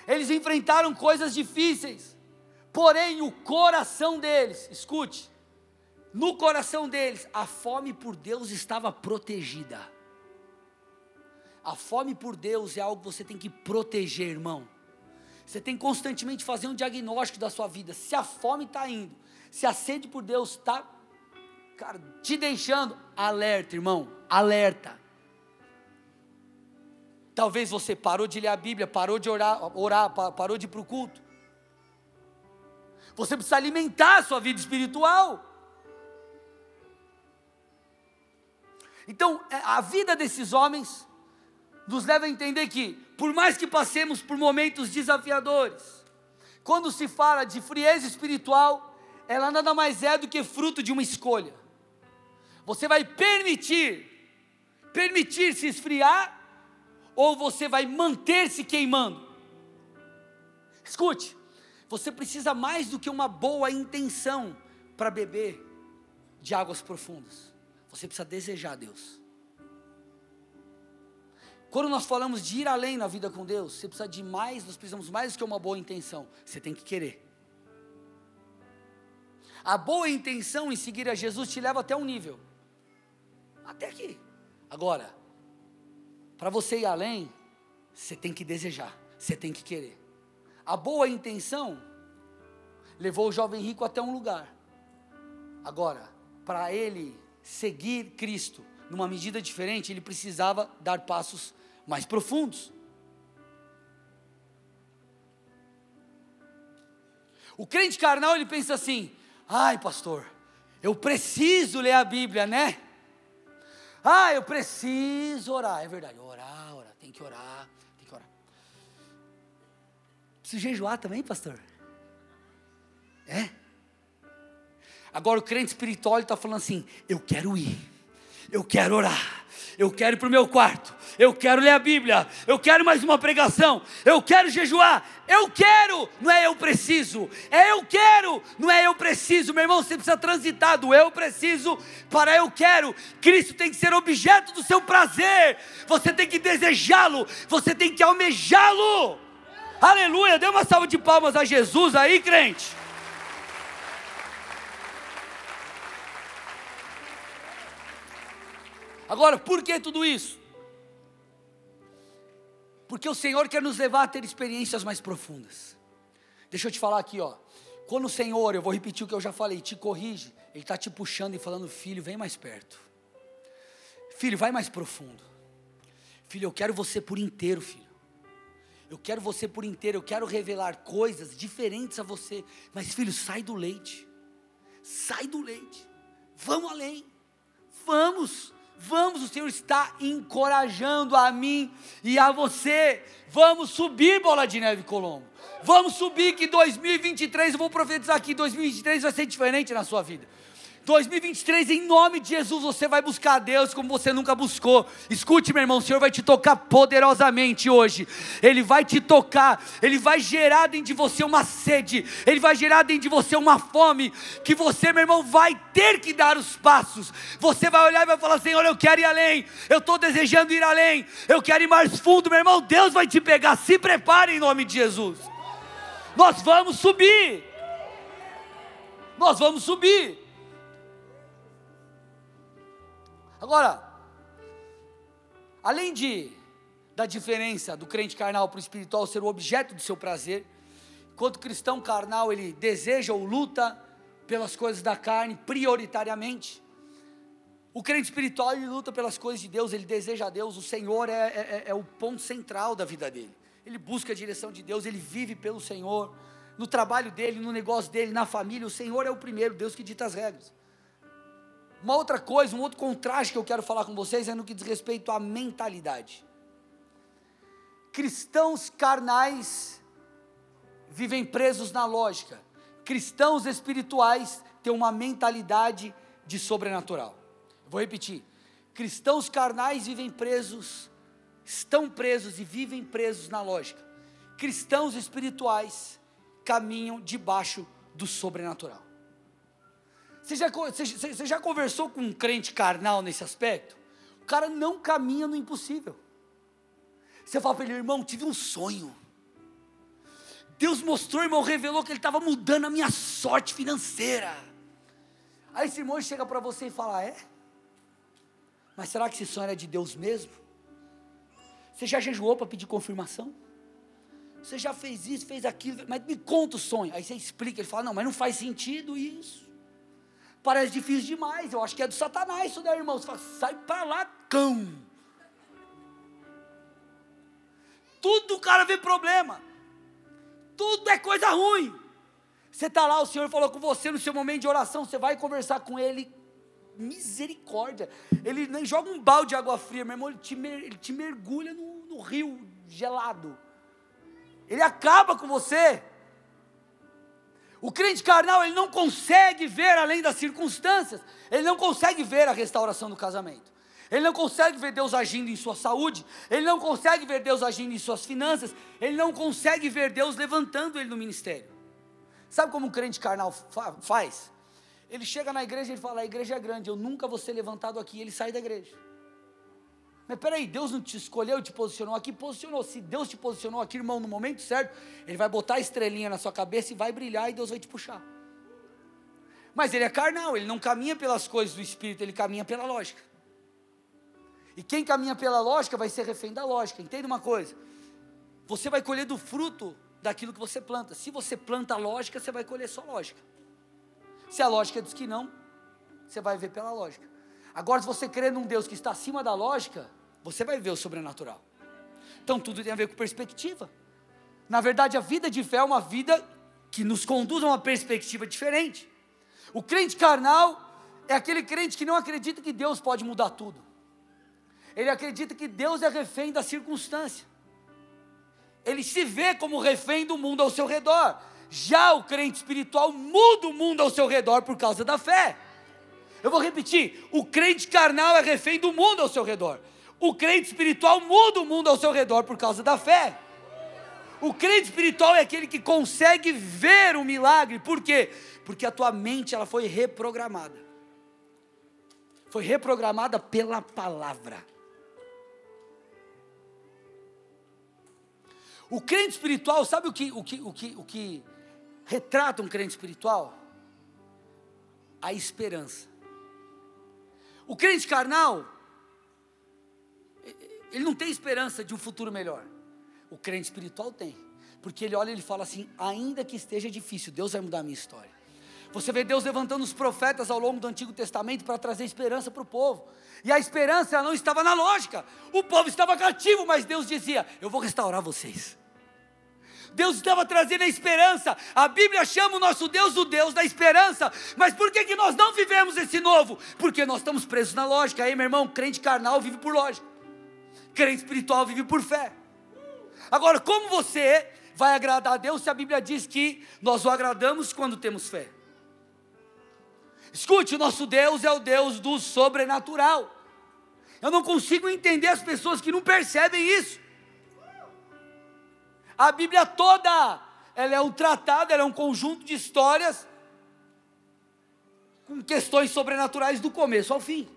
Eles enfrentaram coisas difíceis. Porém, o coração deles, escute, no coração deles, a fome por Deus estava protegida. A fome por Deus é algo que você tem que proteger, irmão. Você tem que constantemente fazer um diagnóstico da sua vida. Se a fome está indo, se a sede por Deus está, cara, te deixando, alerta, irmão, alerta. Talvez você parou de ler a Bíblia, parou de orar, orar parou de ir para o culto. Você precisa alimentar a sua vida espiritual. Então, é, a vida desses homens nos leva a entender que, por mais que passemos por momentos desafiadores, quando se fala de frieza espiritual, ela nada mais é do que fruto de uma escolha. Você vai permitir, permitir se esfriar, ou você vai manter-se queimando. Escute, você precisa mais do que uma boa intenção para beber de águas profundas. Você precisa desejar Deus. Quando nós falamos de ir além na vida com Deus, você precisa de mais, nós precisamos mais do que uma boa intenção. Você tem que querer. A boa intenção em seguir a Jesus te leva até um nível. Até aqui. Agora, para você ir além, você tem que desejar, você tem que querer. A boa intenção levou o jovem rico até um lugar. Agora, para ele seguir Cristo numa medida diferente, ele precisava dar passos mais profundos. O crente carnal ele pensa assim: ai, pastor, eu preciso ler a Bíblia, né? Ah, eu preciso orar. É verdade, orar, orar, tem que orar. Preciso jejuar também, pastor? É? Agora o crente espiritual está falando assim: eu quero ir, eu quero orar eu quero ir para o meu quarto, eu quero ler a Bíblia, eu quero mais uma pregação, eu quero jejuar, eu quero, não é eu preciso, é eu quero, não é eu preciso, meu irmão, você precisa transitar do eu preciso para eu quero, Cristo tem que ser objeto do seu prazer, você tem que desejá-lo, você tem que almejá-lo, aleluia, dê uma salva de palmas a Jesus aí, crente. Agora, por que tudo isso? Porque o Senhor quer nos levar a ter experiências mais profundas. Deixa eu te falar aqui, ó. Quando o Senhor, eu vou repetir o que eu já falei, te corrige, Ele está te puxando e falando, filho, vem mais perto. Filho, vai mais profundo. Filho, eu quero você por inteiro, filho. Eu quero você por inteiro, eu quero revelar coisas diferentes a você. Mas, filho, sai do leite. Sai do leite. Vamos além. Vamos. Vamos, o Senhor está encorajando a mim e a você. Vamos subir, bola de neve Colombo. Vamos subir que 2023, eu vou profetizar aqui, 2023 vai ser diferente na sua vida. 2023, em nome de Jesus, você vai buscar a Deus como você nunca buscou. Escute, meu irmão, o Senhor vai te tocar poderosamente hoje. Ele vai te tocar, ele vai gerar dentro de você uma sede, ele vai gerar dentro de você uma fome, que você, meu irmão, vai ter que dar os passos. Você vai olhar e vai falar: Senhor, eu quero ir além, eu estou desejando ir além, eu quero ir mais fundo, meu irmão. Deus vai te pegar, se prepare em nome de Jesus. Nós vamos subir, nós vamos subir. Agora, além de da diferença do crente carnal para o espiritual ser o objeto do seu prazer, enquanto cristão carnal ele deseja ou luta pelas coisas da carne prioritariamente, o crente espiritual ele luta pelas coisas de Deus, ele deseja a Deus, o Senhor é, é, é, é o ponto central da vida dele. Ele busca a direção de Deus, ele vive pelo Senhor, no trabalho dele, no negócio dele, na família, o Senhor é o primeiro, Deus que dita as regras. Uma outra coisa, um outro contraste que eu quero falar com vocês é no que diz respeito à mentalidade. Cristãos carnais vivem presos na lógica. Cristãos espirituais têm uma mentalidade de sobrenatural. Vou repetir. Cristãos carnais vivem presos, estão presos e vivem presos na lógica. Cristãos espirituais caminham debaixo do sobrenatural. Você já, você, já conversou com um crente carnal nesse aspecto? O cara não caminha no impossível. Você fala para ele, irmão, tive um sonho. Deus mostrou, irmão, revelou que ele estava mudando a minha sorte financeira. Aí esse irmão chega para você e fala: É? Mas será que esse sonho era de Deus mesmo? Você já jejuou para pedir confirmação? Você já fez isso, fez aquilo, mas me conta o sonho. Aí você explica, ele fala: Não, mas não faz sentido isso. Parece difícil demais. Eu acho que é do Satanás isso daí, irmão. Você fala, sai para lá, cão. Tudo o cara vê problema. Tudo é coisa ruim. Você está lá, o Senhor falou com você no seu momento de oração, você vai conversar com Ele. Misericórdia. Ele nem joga um balde de água fria, meu irmão, ele te, ele te mergulha no, no rio gelado. Ele acaba com você. O crente carnal, ele não consegue ver além das circunstâncias, ele não consegue ver a restauração do casamento, ele não consegue ver Deus agindo em sua saúde, ele não consegue ver Deus agindo em suas finanças, ele não consegue ver Deus levantando ele no ministério. Sabe como um crente carnal fa faz? Ele chega na igreja e fala: A igreja é grande, eu nunca vou ser levantado aqui, ele sai da igreja. Mas peraí, Deus não te escolheu te posicionou aqui? Posicionou. Se Deus te posicionou aqui, irmão, no momento certo, Ele vai botar a estrelinha na sua cabeça e vai brilhar e Deus vai te puxar. Mas ele é carnal, ele não caminha pelas coisas do Espírito, ele caminha pela lógica. E quem caminha pela lógica vai ser refém da lógica. Entenda uma coisa: você vai colher do fruto daquilo que você planta. Se você planta lógica, você vai colher só lógica. Se a lógica diz que não, você vai ver pela lógica. Agora, se você crê num Deus que está acima da lógica, você vai ver o sobrenatural. Então, tudo tem a ver com perspectiva. Na verdade, a vida de fé é uma vida que nos conduz a uma perspectiva diferente. O crente carnal é aquele crente que não acredita que Deus pode mudar tudo. Ele acredita que Deus é refém da circunstância. Ele se vê como refém do mundo ao seu redor. Já o crente espiritual muda o mundo ao seu redor por causa da fé. Eu vou repetir: o crente carnal é refém do mundo ao seu redor. O crente espiritual muda o mundo ao seu redor por causa da fé. O crente espiritual é aquele que consegue ver o milagre, por quê? Porque a tua mente ela foi reprogramada. Foi reprogramada pela palavra. O crente espiritual, sabe o que, o que, o que, o que retrata um crente espiritual? A esperança. O crente carnal, ele não tem esperança de um futuro melhor. O crente espiritual tem. Porque ele olha e ele fala assim: ainda que esteja difícil, Deus vai mudar a minha história. Você vê Deus levantando os profetas ao longo do Antigo Testamento para trazer esperança para o povo. E a esperança não estava na lógica. O povo estava cativo, mas Deus dizia: Eu vou restaurar vocês. Deus estava trazendo a esperança. A Bíblia chama o nosso Deus o Deus da esperança. Mas por que, que nós não vivemos esse novo? Porque nós estamos presos na lógica. Aí, meu irmão, crente carnal vive por lógica. Crente espiritual vive por fé. Agora, como você vai agradar a Deus se a Bíblia diz que nós o agradamos quando temos fé? Escute, o nosso Deus é o Deus do sobrenatural. Eu não consigo entender as pessoas que não percebem isso. A Bíblia toda, ela é um tratado, ela é um conjunto de histórias com questões sobrenaturais do começo ao fim.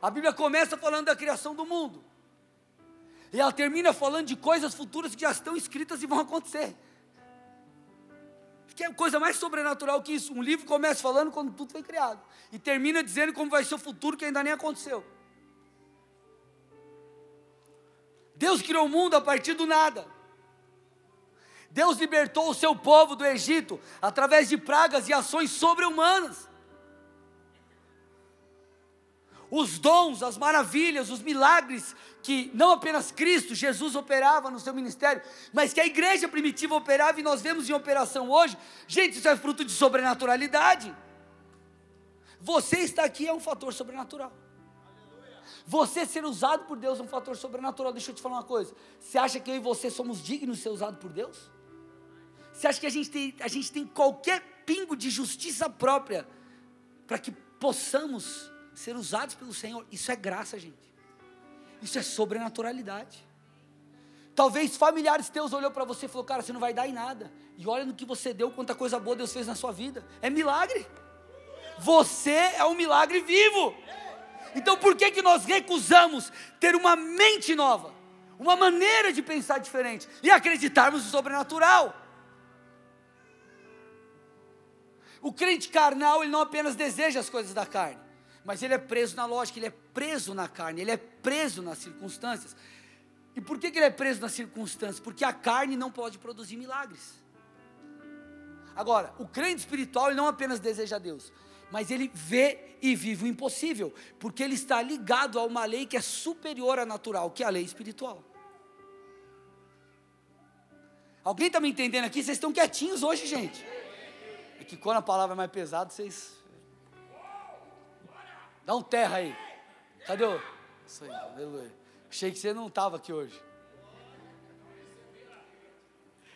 A Bíblia começa falando da criação do mundo. E ela termina falando de coisas futuras que já estão escritas e vão acontecer. Que é coisa mais sobrenatural que isso. Um livro começa falando quando tudo foi criado. E termina dizendo como vai ser o futuro que ainda nem aconteceu. Deus criou o mundo a partir do nada. Deus libertou o seu povo do Egito através de pragas e ações sobre-humanas. Os dons, as maravilhas, os milagres que não apenas Cristo, Jesus operava no seu ministério, mas que a igreja primitiva operava e nós vemos em operação hoje. Gente, isso é fruto de sobrenaturalidade. Você está aqui é um fator sobrenatural. Você ser usado por Deus é um fator sobrenatural. Deixa eu te falar uma coisa. Você acha que eu e você somos dignos de ser usados por Deus? Você acha que a gente tem, a gente tem qualquer pingo de justiça própria para que possamos ser usados pelo Senhor? Isso é graça, gente. Isso é sobrenaturalidade. Talvez familiares teus olhou para você e falou, cara, você não vai dar em nada. E olha no que você deu, quanta coisa boa Deus fez na sua vida. É milagre. Você é um milagre vivo. Então por que, que nós recusamos ter uma mente nova, uma maneira de pensar diferente e acreditarmos no sobrenatural? O crente carnal, ele não apenas deseja as coisas da carne, mas ele é preso na lógica, ele é preso na carne, ele é preso nas circunstâncias. E por que, que ele é preso nas circunstâncias? Porque a carne não pode produzir milagres. Agora, o crente espiritual, ele não apenas deseja Deus, mas ele vê e vive o impossível, porque ele está ligado a uma lei que é superior à natural, que é a lei espiritual. Alguém está me entendendo aqui? Vocês estão quietinhos hoje, gente. É que quando a palavra é mais pesada, vocês. Dá um terra aí. Cadê o. Isso aí, aleluia. Achei que você não estava aqui hoje.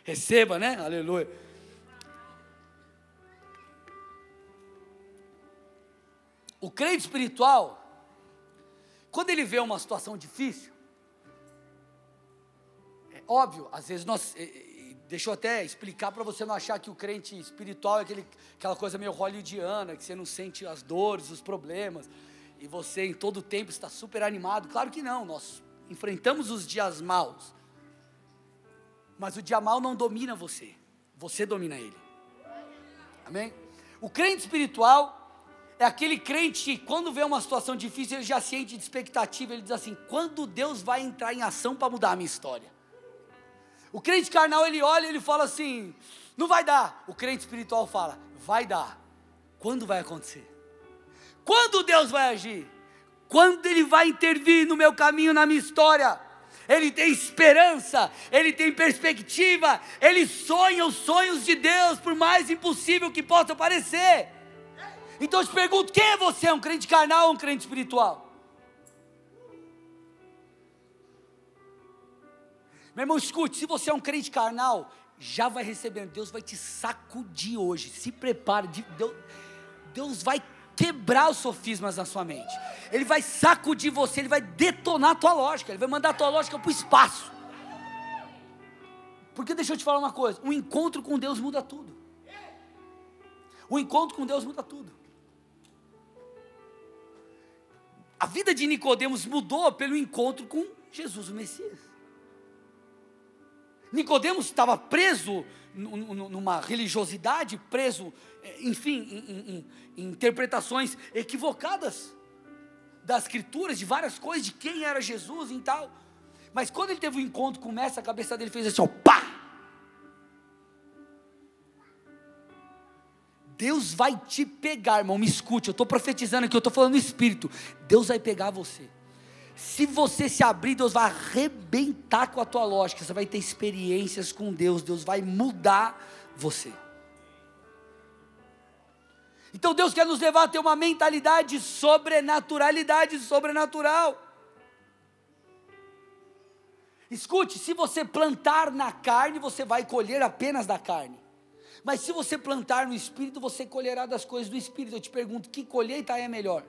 Receba, né? Aleluia. O crente espiritual, quando ele vê uma situação difícil, é óbvio, às vezes nós. Deixa eu até explicar para você não achar que o crente espiritual é aquele, aquela coisa meio hollywoodiana, que você não sente as dores, os problemas. e você em todo o tempo está super animado. Claro que não, nós enfrentamos os dias maus. Mas o dia mal não domina você, você domina ele. Amém? O crente espiritual é aquele crente que, quando vê uma situação difícil, ele já sente de expectativa, ele diz assim: quando Deus vai entrar em ação para mudar a minha história? O crente carnal, ele olha e ele fala assim: não vai dar. O crente espiritual fala: vai dar. Quando vai acontecer? Quando Deus vai agir? Quando Ele vai intervir no meu caminho, na minha história? Ele tem esperança, ele tem perspectiva, ele sonha os sonhos de Deus, por mais impossível que possa parecer. Então eu te pergunto: quem é você? Um crente carnal ou um crente espiritual? Meu irmão, escute: se você é um crente carnal, já vai recebendo, Deus vai te sacudir hoje. Se prepare, Deus, Deus vai quebrar os sofismas na sua mente. Ele vai sacudir você, ele vai detonar a tua lógica, ele vai mandar a tua lógica para o espaço. Porque deixa eu te falar uma coisa: um encontro com Deus muda tudo. O encontro com Deus muda tudo. A vida de Nicodemos mudou pelo encontro com Jesus, o Messias. Nicodemos estava preso numa religiosidade, preso, eh, enfim, em, em, em interpretações equivocadas das escrituras, de várias coisas, de quem era Jesus e tal. Mas quando ele teve um encontro com o mestre, a cabeça dele fez assim, ó, pá! Deus vai te pegar, irmão, me escute, eu estou profetizando aqui, eu estou falando no Espírito. Deus vai pegar você. Se você se abrir, Deus vai arrebentar com a tua lógica. Você vai ter experiências com Deus. Deus vai mudar você. Então Deus quer nos levar a ter uma mentalidade de sobrenaturalidade sobrenatural. Escute, se você plantar na carne, você vai colher apenas da carne. Mas se você plantar no espírito, você colherá das coisas do espírito. Eu te pergunto, que colheita é melhor?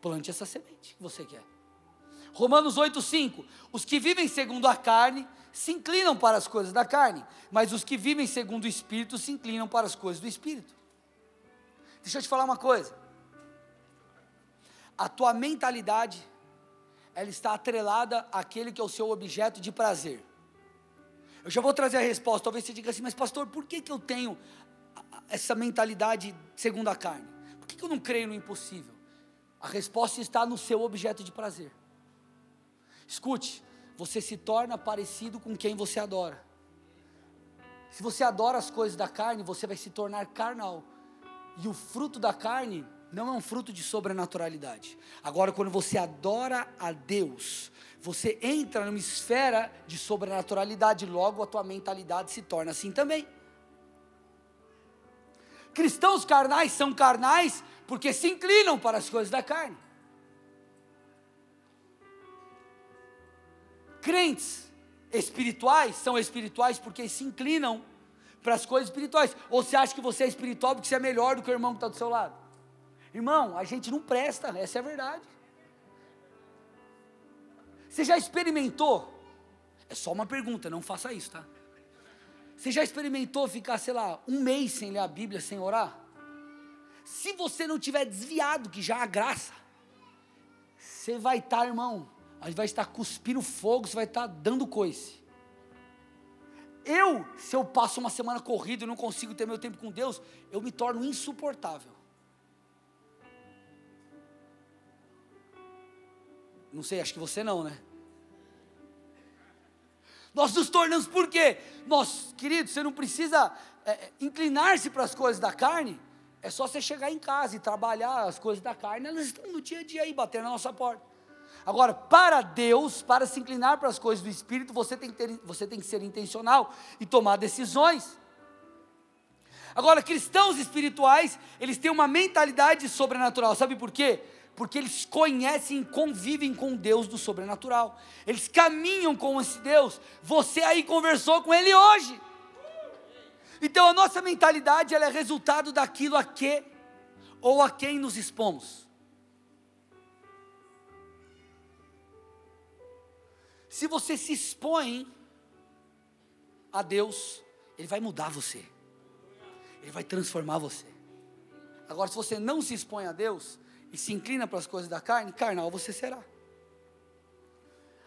Plante essa semente que você quer. Romanos 8,5: Os que vivem segundo a carne se inclinam para as coisas da carne, mas os que vivem segundo o Espírito se inclinam para as coisas do Espírito. Deixa eu te falar uma coisa. A tua mentalidade, ela está atrelada àquele que é o seu objeto de prazer. Eu já vou trazer a resposta. Talvez você diga assim, mas pastor, por que, que eu tenho essa mentalidade segundo a carne? Por que, que eu não creio no impossível? A resposta está no seu objeto de prazer. Escute, você se torna parecido com quem você adora. Se você adora as coisas da carne, você vai se tornar carnal. E o fruto da carne não é um fruto de sobrenaturalidade. Agora, quando você adora a Deus, você entra numa esfera de sobrenaturalidade, logo a tua mentalidade se torna assim também. Cristãos carnais são carnais porque se inclinam para as coisas da carne. Crentes espirituais são espirituais porque se inclinam para as coisas espirituais. Ou você acha que você é espiritual porque você é melhor do que o irmão que está do seu lado? Irmão, a gente não presta, essa é a verdade. Você já experimentou? É só uma pergunta, não faça isso, tá? Você já experimentou ficar, sei lá, um mês sem ler a Bíblia, sem orar? Se você não tiver desviado, que já há graça, você vai estar, tá, irmão, a gente vai estar cuspindo fogo, você vai estar dando coice. Eu, se eu passo uma semana corrida e não consigo ter meu tempo com Deus, eu me torno insuportável. Não sei, acho que você não, né? Nós nos tornamos por quê? Nós, querido, você não precisa é, inclinar-se para as coisas da carne, é só você chegar em casa e trabalhar as coisas da carne, elas estão no dia a dia aí, batendo na nossa porta. Agora, para Deus, para se inclinar para as coisas do Espírito, você tem que, ter, você tem que ser intencional e tomar decisões. Agora, cristãos espirituais, eles têm uma mentalidade sobrenatural, sabe por quê? Porque eles conhecem e convivem com Deus do sobrenatural, eles caminham com esse Deus. Você aí conversou com Ele hoje. Então a nossa mentalidade ela é resultado daquilo a que ou a quem nos expomos. Se você se expõe a Deus, Ele vai mudar você, Ele vai transformar você. Agora, se você não se expõe a Deus, e se inclina para as coisas da carne, carnal você será.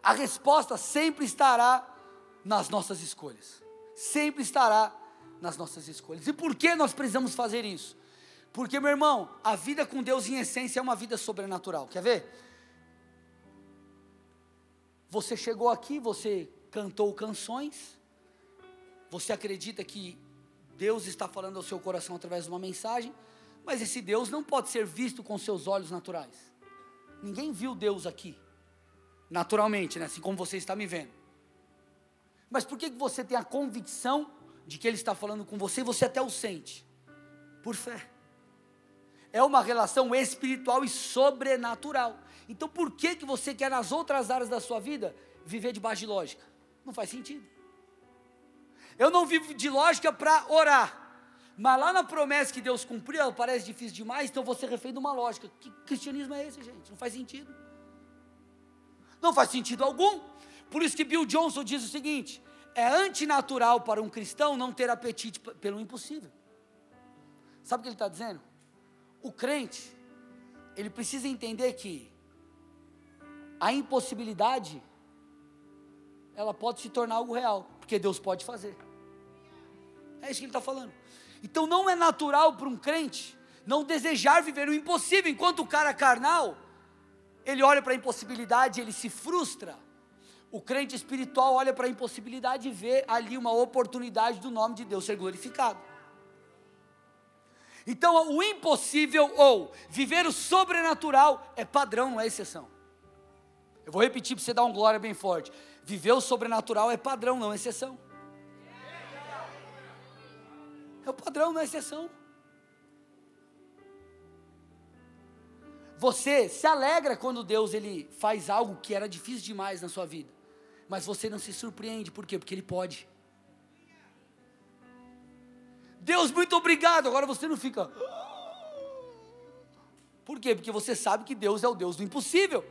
A resposta sempre estará nas nossas escolhas. Sempre estará nas nossas escolhas. E por que nós precisamos fazer isso? Porque, meu irmão, a vida com Deus em essência é uma vida sobrenatural. Quer ver? Você chegou aqui, você cantou canções, você acredita que Deus está falando ao seu coração através de uma mensagem, mas esse Deus não pode ser visto com seus olhos naturais. Ninguém viu Deus aqui, naturalmente, né? assim como você está me vendo. Mas por que você tem a convicção de que Ele está falando com você e você até o sente? Por fé. É uma relação espiritual e sobrenatural. Então por que, que você quer nas outras áreas da sua vida viver debaixo de lógica? Não faz sentido. Eu não vivo de lógica para orar. Mas lá na promessa que Deus cumpriu, parece difícil demais, então você refém de uma lógica. Que cristianismo é esse, gente? Não faz sentido. Não faz sentido algum. Por isso que Bill Johnson diz o seguinte: é antinatural para um cristão não ter apetite pelo impossível. Sabe o que ele está dizendo? O crente, ele precisa entender que a impossibilidade, ela pode se tornar algo real, porque Deus pode fazer. É isso que ele está falando. Então não é natural para um crente não desejar viver o impossível, enquanto o cara carnal, ele olha para a impossibilidade, ele se frustra. O crente espiritual olha para a impossibilidade e vê ali uma oportunidade do nome de Deus ser glorificado. Então, o impossível ou viver o sobrenatural é padrão, não é exceção. Eu vou repetir para você dar um glória bem forte. Viver o sobrenatural é padrão, não é exceção. É o padrão, não é exceção. Você se alegra quando Deus ele faz algo que era difícil demais na sua vida. Mas você não se surpreende, por quê? Porque ele pode. Deus, muito obrigado. Agora você não fica. Por quê? Porque você sabe que Deus é o Deus do impossível.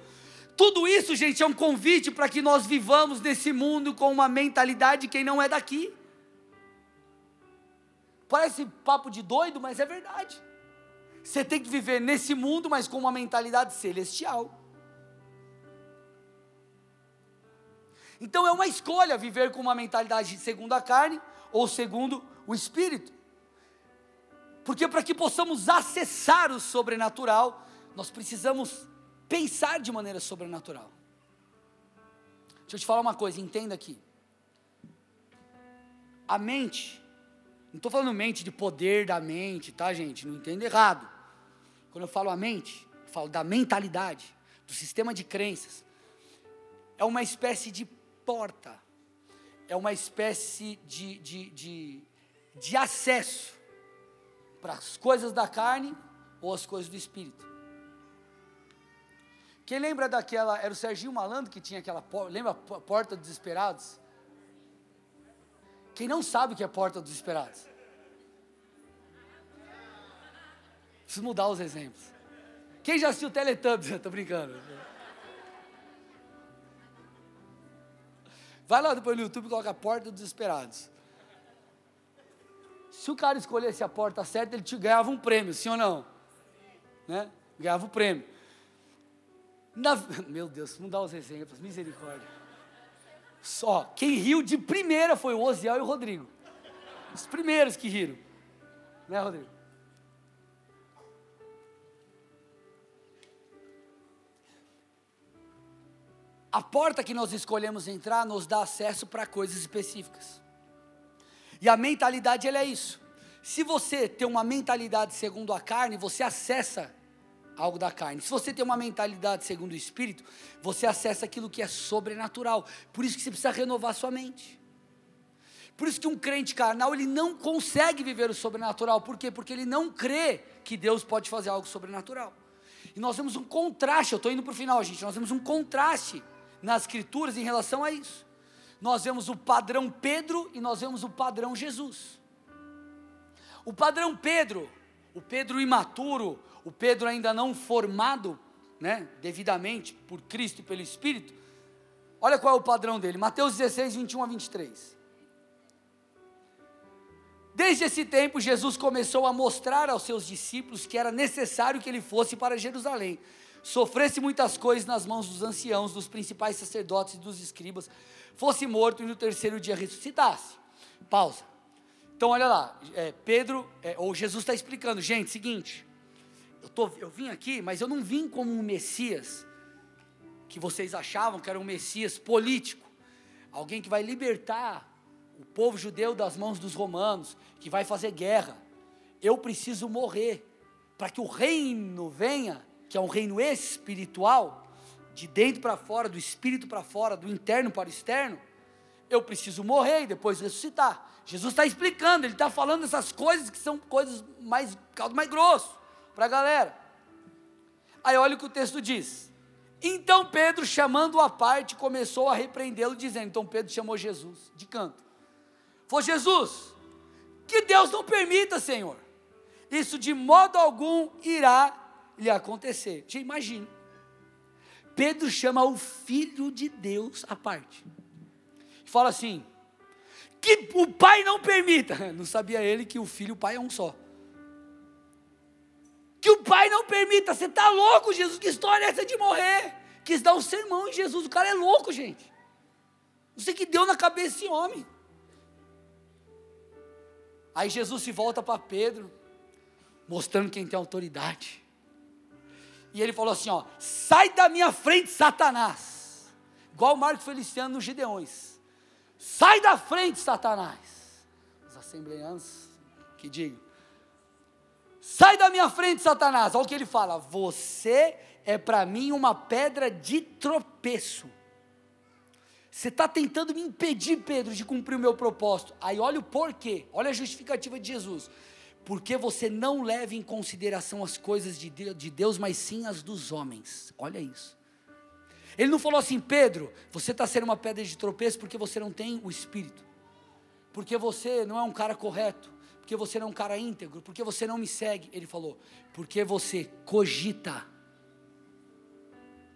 Tudo isso, gente, é um convite para que nós vivamos nesse mundo com uma mentalidade de quem não é daqui. Parece papo de doido, mas é verdade. Você tem que viver nesse mundo, mas com uma mentalidade celestial. Então é uma escolha viver com uma mentalidade segundo a carne ou segundo o espírito. Porque para que possamos acessar o sobrenatural, nós precisamos pensar de maneira sobrenatural. Deixa eu te falar uma coisa, entenda aqui. A mente não estou falando mente de poder da mente, tá, gente? Não entenda errado. Quando eu falo a mente, eu falo da mentalidade, do sistema de crenças. É uma espécie de porta, é uma espécie de, de, de, de acesso para as coisas da carne ou as coisas do espírito. Quem lembra daquela, era o Serginho Malandro que tinha aquela porta, lembra a porta dos esperados? Quem não sabe o que é porta dos esperados? Preciso mudar os exemplos. Quem já assistiu Teletubbies? Estou brincando. Vai lá depois no YouTube e coloca a porta dos esperados. Se o cara escolhesse a porta certa, ele te ganhava um prêmio, sim ou não? Né? Ganhava o um prêmio. Na, meu Deus, mudar os exemplos, misericórdia. Só, quem riu de primeira foi o Oziel e o Rodrigo. Os primeiros que riram. Né, Rodrigo? A porta que nós escolhemos entrar nos dá acesso para coisas específicas. E a mentalidade ela é isso. Se você tem uma mentalidade segundo a carne, você acessa algo da carne. Se você tem uma mentalidade segundo o Espírito, você acessa aquilo que é sobrenatural. Por isso que você precisa renovar sua mente. Por isso que um crente carnal, ele não consegue viver o sobrenatural. Por quê? Porque ele não crê que Deus pode fazer algo sobrenatural. E nós temos um contraste, eu estou indo para o final, gente. Nós temos um contraste nas escrituras em relação a isso. Nós vemos o padrão Pedro e nós vemos o padrão Jesus. O padrão Pedro, o Pedro imaturo, o Pedro ainda não formado, né, devidamente por Cristo e pelo Espírito, olha qual é o padrão dele, Mateus 16, 21 a 23. Desde esse tempo, Jesus começou a mostrar aos seus discípulos que era necessário que ele fosse para Jerusalém, sofresse muitas coisas nas mãos dos anciãos, dos principais sacerdotes e dos escribas, fosse morto e no terceiro dia ressuscitasse. Pausa. Então, olha lá, é, Pedro, é, ou Jesus está explicando, gente, seguinte, eu, tô, eu vim aqui, mas eu não vim como um Messias, que vocês achavam que era um Messias político, alguém que vai libertar o povo judeu das mãos dos romanos, que vai fazer guerra. Eu preciso morrer para que o reino venha, que é um reino espiritual, de dentro para fora, do espírito para fora, do interno para o externo. Eu preciso morrer e depois ressuscitar. Jesus está explicando, ele está falando essas coisas que são coisas mais, mais grosso para a galera. Aí olha o que o texto diz. Então Pedro, chamando-o à parte, começou a repreendê-lo, dizendo: Então Pedro chamou Jesus de canto foi Jesus, que Deus não permita, Senhor. Isso de modo algum irá lhe acontecer. Te imagina. Pedro chama o Filho de Deus à parte. Fala assim: que o Pai não permita. Não sabia ele que o Filho e o Pai é um só. Que o Pai não permita. Você está louco, Jesus? Que história é essa de morrer? Quis dar um sermão em Jesus. O cara é louco, gente. Não sei que deu na cabeça desse homem. Aí Jesus se volta para Pedro, mostrando quem tem autoridade. E ele falou assim: ó, sai da minha frente, Satanás. Igual Marco Feliciano nos Gideões. Sai da frente, Satanás. Os assembleanos que digam. Sai da minha frente, Satanás. Olha o que ele fala. Você é para mim uma pedra de tropeço você está tentando me impedir, Pedro, de cumprir o meu propósito. Aí olha o porquê, olha a justificativa de Jesus. Porque você não leva em consideração as coisas de Deus, mas sim as dos homens. Olha isso. Ele não falou assim, Pedro, você está sendo uma pedra de tropeço porque você não tem o Espírito. Porque você não é um cara correto. Porque você não é um cara íntegro. Porque você não me segue. Ele falou, porque você cogita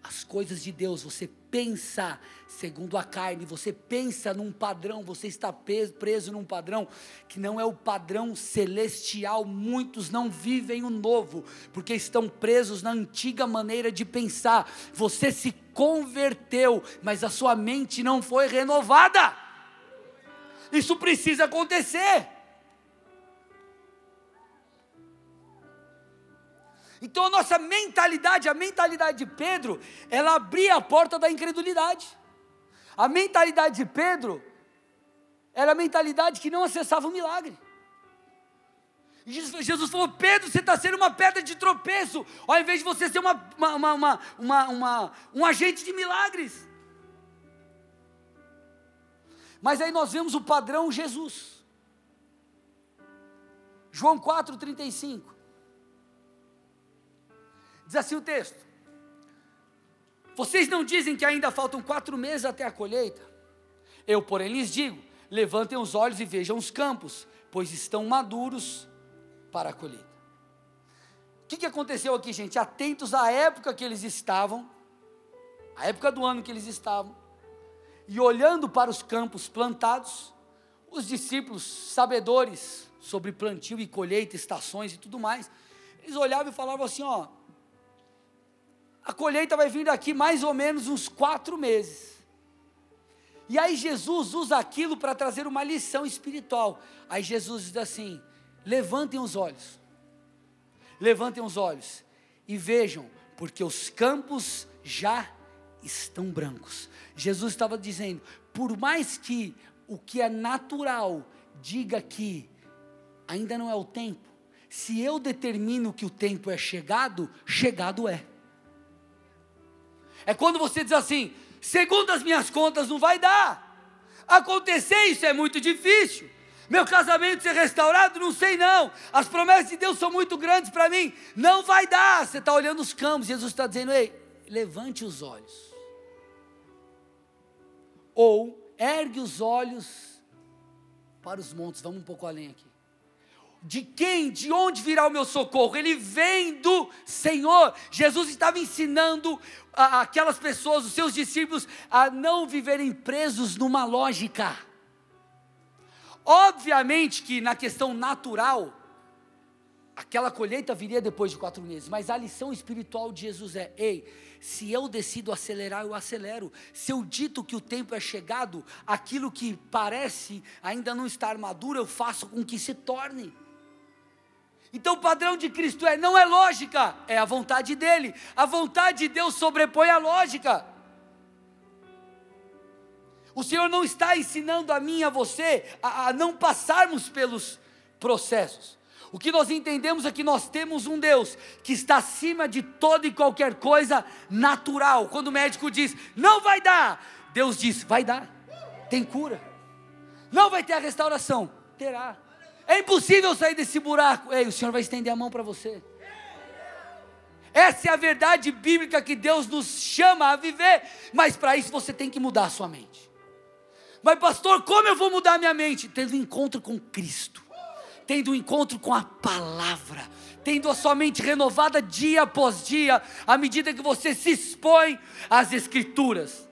as coisas de Deus, você pensa segundo a carne, você pensa num padrão, você está preso num padrão que não é o padrão celestial. Muitos não vivem o novo, porque estão presos na antiga maneira de pensar. Você se converteu, mas a sua mente não foi renovada. Isso precisa acontecer. Então a nossa mentalidade, a mentalidade de Pedro, ela abria a porta da incredulidade. A mentalidade de Pedro era a mentalidade que não acessava o milagre. Jesus falou: Pedro, você está sendo uma pedra de tropeço, ao invés de você ser uma, uma, uma, uma, um agente de milagres. Mas aí nós vemos o padrão Jesus. João 4,35. Diz assim o texto: Vocês não dizem que ainda faltam quatro meses até a colheita? Eu, porém, lhes digo: levantem os olhos e vejam os campos, pois estão maduros para a colheita. O que, que aconteceu aqui, gente? Atentos à época que eles estavam, a época do ano que eles estavam, e olhando para os campos plantados, os discípulos, sabedores sobre plantio e colheita, estações e tudo mais, eles olhavam e falavam assim: ó, a colheita vai vir daqui mais ou menos uns quatro meses. E aí Jesus usa aquilo para trazer uma lição espiritual. Aí Jesus diz assim: levantem os olhos, levantem os olhos e vejam, porque os campos já estão brancos. Jesus estava dizendo: por mais que o que é natural diga que ainda não é o tempo, se eu determino que o tempo é chegado, chegado é. É quando você diz assim: segundo as minhas contas, não vai dar. Acontecer isso é muito difícil. Meu casamento ser restaurado, não sei não. As promessas de Deus são muito grandes para mim. Não vai dar. Você está olhando os campos. Jesus está dizendo: ei, levante os olhos. Ou ergue os olhos para os montes. Vamos um pouco além aqui. De quem, de onde virá o meu socorro? Ele vem do Senhor. Jesus estava ensinando a, aquelas pessoas, os seus discípulos, a não viverem presos numa lógica. Obviamente que na questão natural, aquela colheita viria depois de quatro meses, mas a lição espiritual de Jesus é: ei, se eu decido acelerar, eu acelero. Se eu dito que o tempo é chegado, aquilo que parece ainda não estar maduro, eu faço com que se torne. Então o padrão de Cristo é não é lógica, é a vontade dele. A vontade de Deus sobrepõe a lógica. O Senhor não está ensinando a mim e a você a, a não passarmos pelos processos. O que nós entendemos é que nós temos um Deus que está acima de toda e qualquer coisa natural. Quando o médico diz, não vai dar, Deus diz, vai dar, tem cura. Não vai ter a restauração, terá. É impossível sair desse buraco. Ei, o Senhor vai estender a mão para você. Essa é a verdade bíblica que Deus nos chama a viver, mas para isso você tem que mudar a sua mente. Mas, pastor, como eu vou mudar a minha mente? Tendo um encontro com Cristo tendo um encontro com a palavra, tendo a sua mente renovada dia após dia, à medida que você se expõe às Escrituras.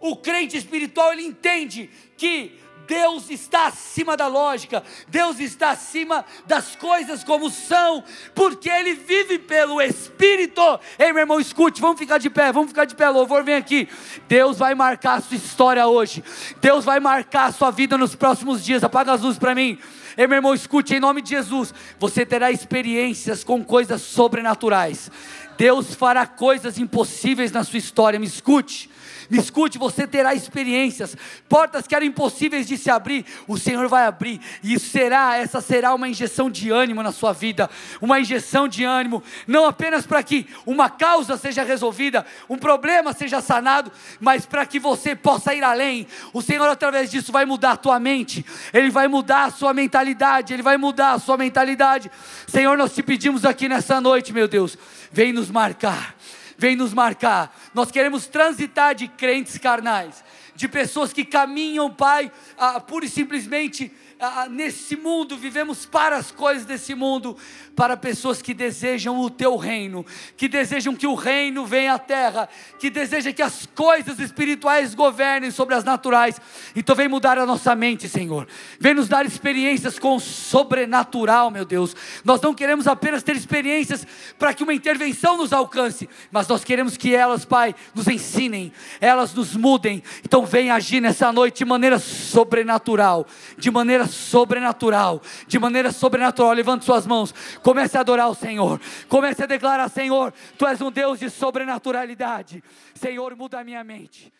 O crente espiritual ele entende que Deus está acima da lógica, Deus está acima das coisas como são, porque Ele vive pelo Espírito. Ei, meu irmão, escute, vamos ficar de pé, vamos ficar de pé, louvor, vem aqui. Deus vai marcar a sua história hoje, Deus vai marcar a sua vida nos próximos dias. Apaga as luzes para mim. Ei, meu irmão, escute em nome de Jesus. Você terá experiências com coisas sobrenaturais. Deus fará coisas impossíveis na sua história. Me escute. Me escute, você terá experiências, portas que eram impossíveis de se abrir, o Senhor vai abrir, e será, essa será uma injeção de ânimo na sua vida, uma injeção de ânimo, não apenas para que uma causa seja resolvida, um problema seja sanado, mas para que você possa ir além. O Senhor, através disso, vai mudar a tua mente, Ele vai mudar a sua mentalidade, Ele vai mudar a sua mentalidade. Senhor, nós te pedimos aqui nessa noite, meu Deus, vem nos marcar vem nos marcar. Nós queremos transitar de crentes carnais, de pessoas que caminham, Pai, ah, pura e simplesmente ah, nesse mundo, vivemos para as coisas desse mundo, para pessoas que desejam o teu reino, que desejam que o reino venha à terra, que desejam que as coisas espirituais governem sobre as naturais. Então vem mudar a nossa mente, Senhor. Vem nos dar experiências com o sobrenatural, meu Deus. Nós não queremos apenas ter experiências para que uma intervenção nos alcance, mas nós queremos que elas, Pai, nos ensinem, elas nos mudem. Então vem agir nessa noite de maneira sobrenatural, de maneira sobrenatural, de maneira sobrenatural. Levante suas mãos, comece a adorar o Senhor, comece a declarar: Senhor, Tu és um Deus de sobrenaturalidade. Senhor, muda a minha mente.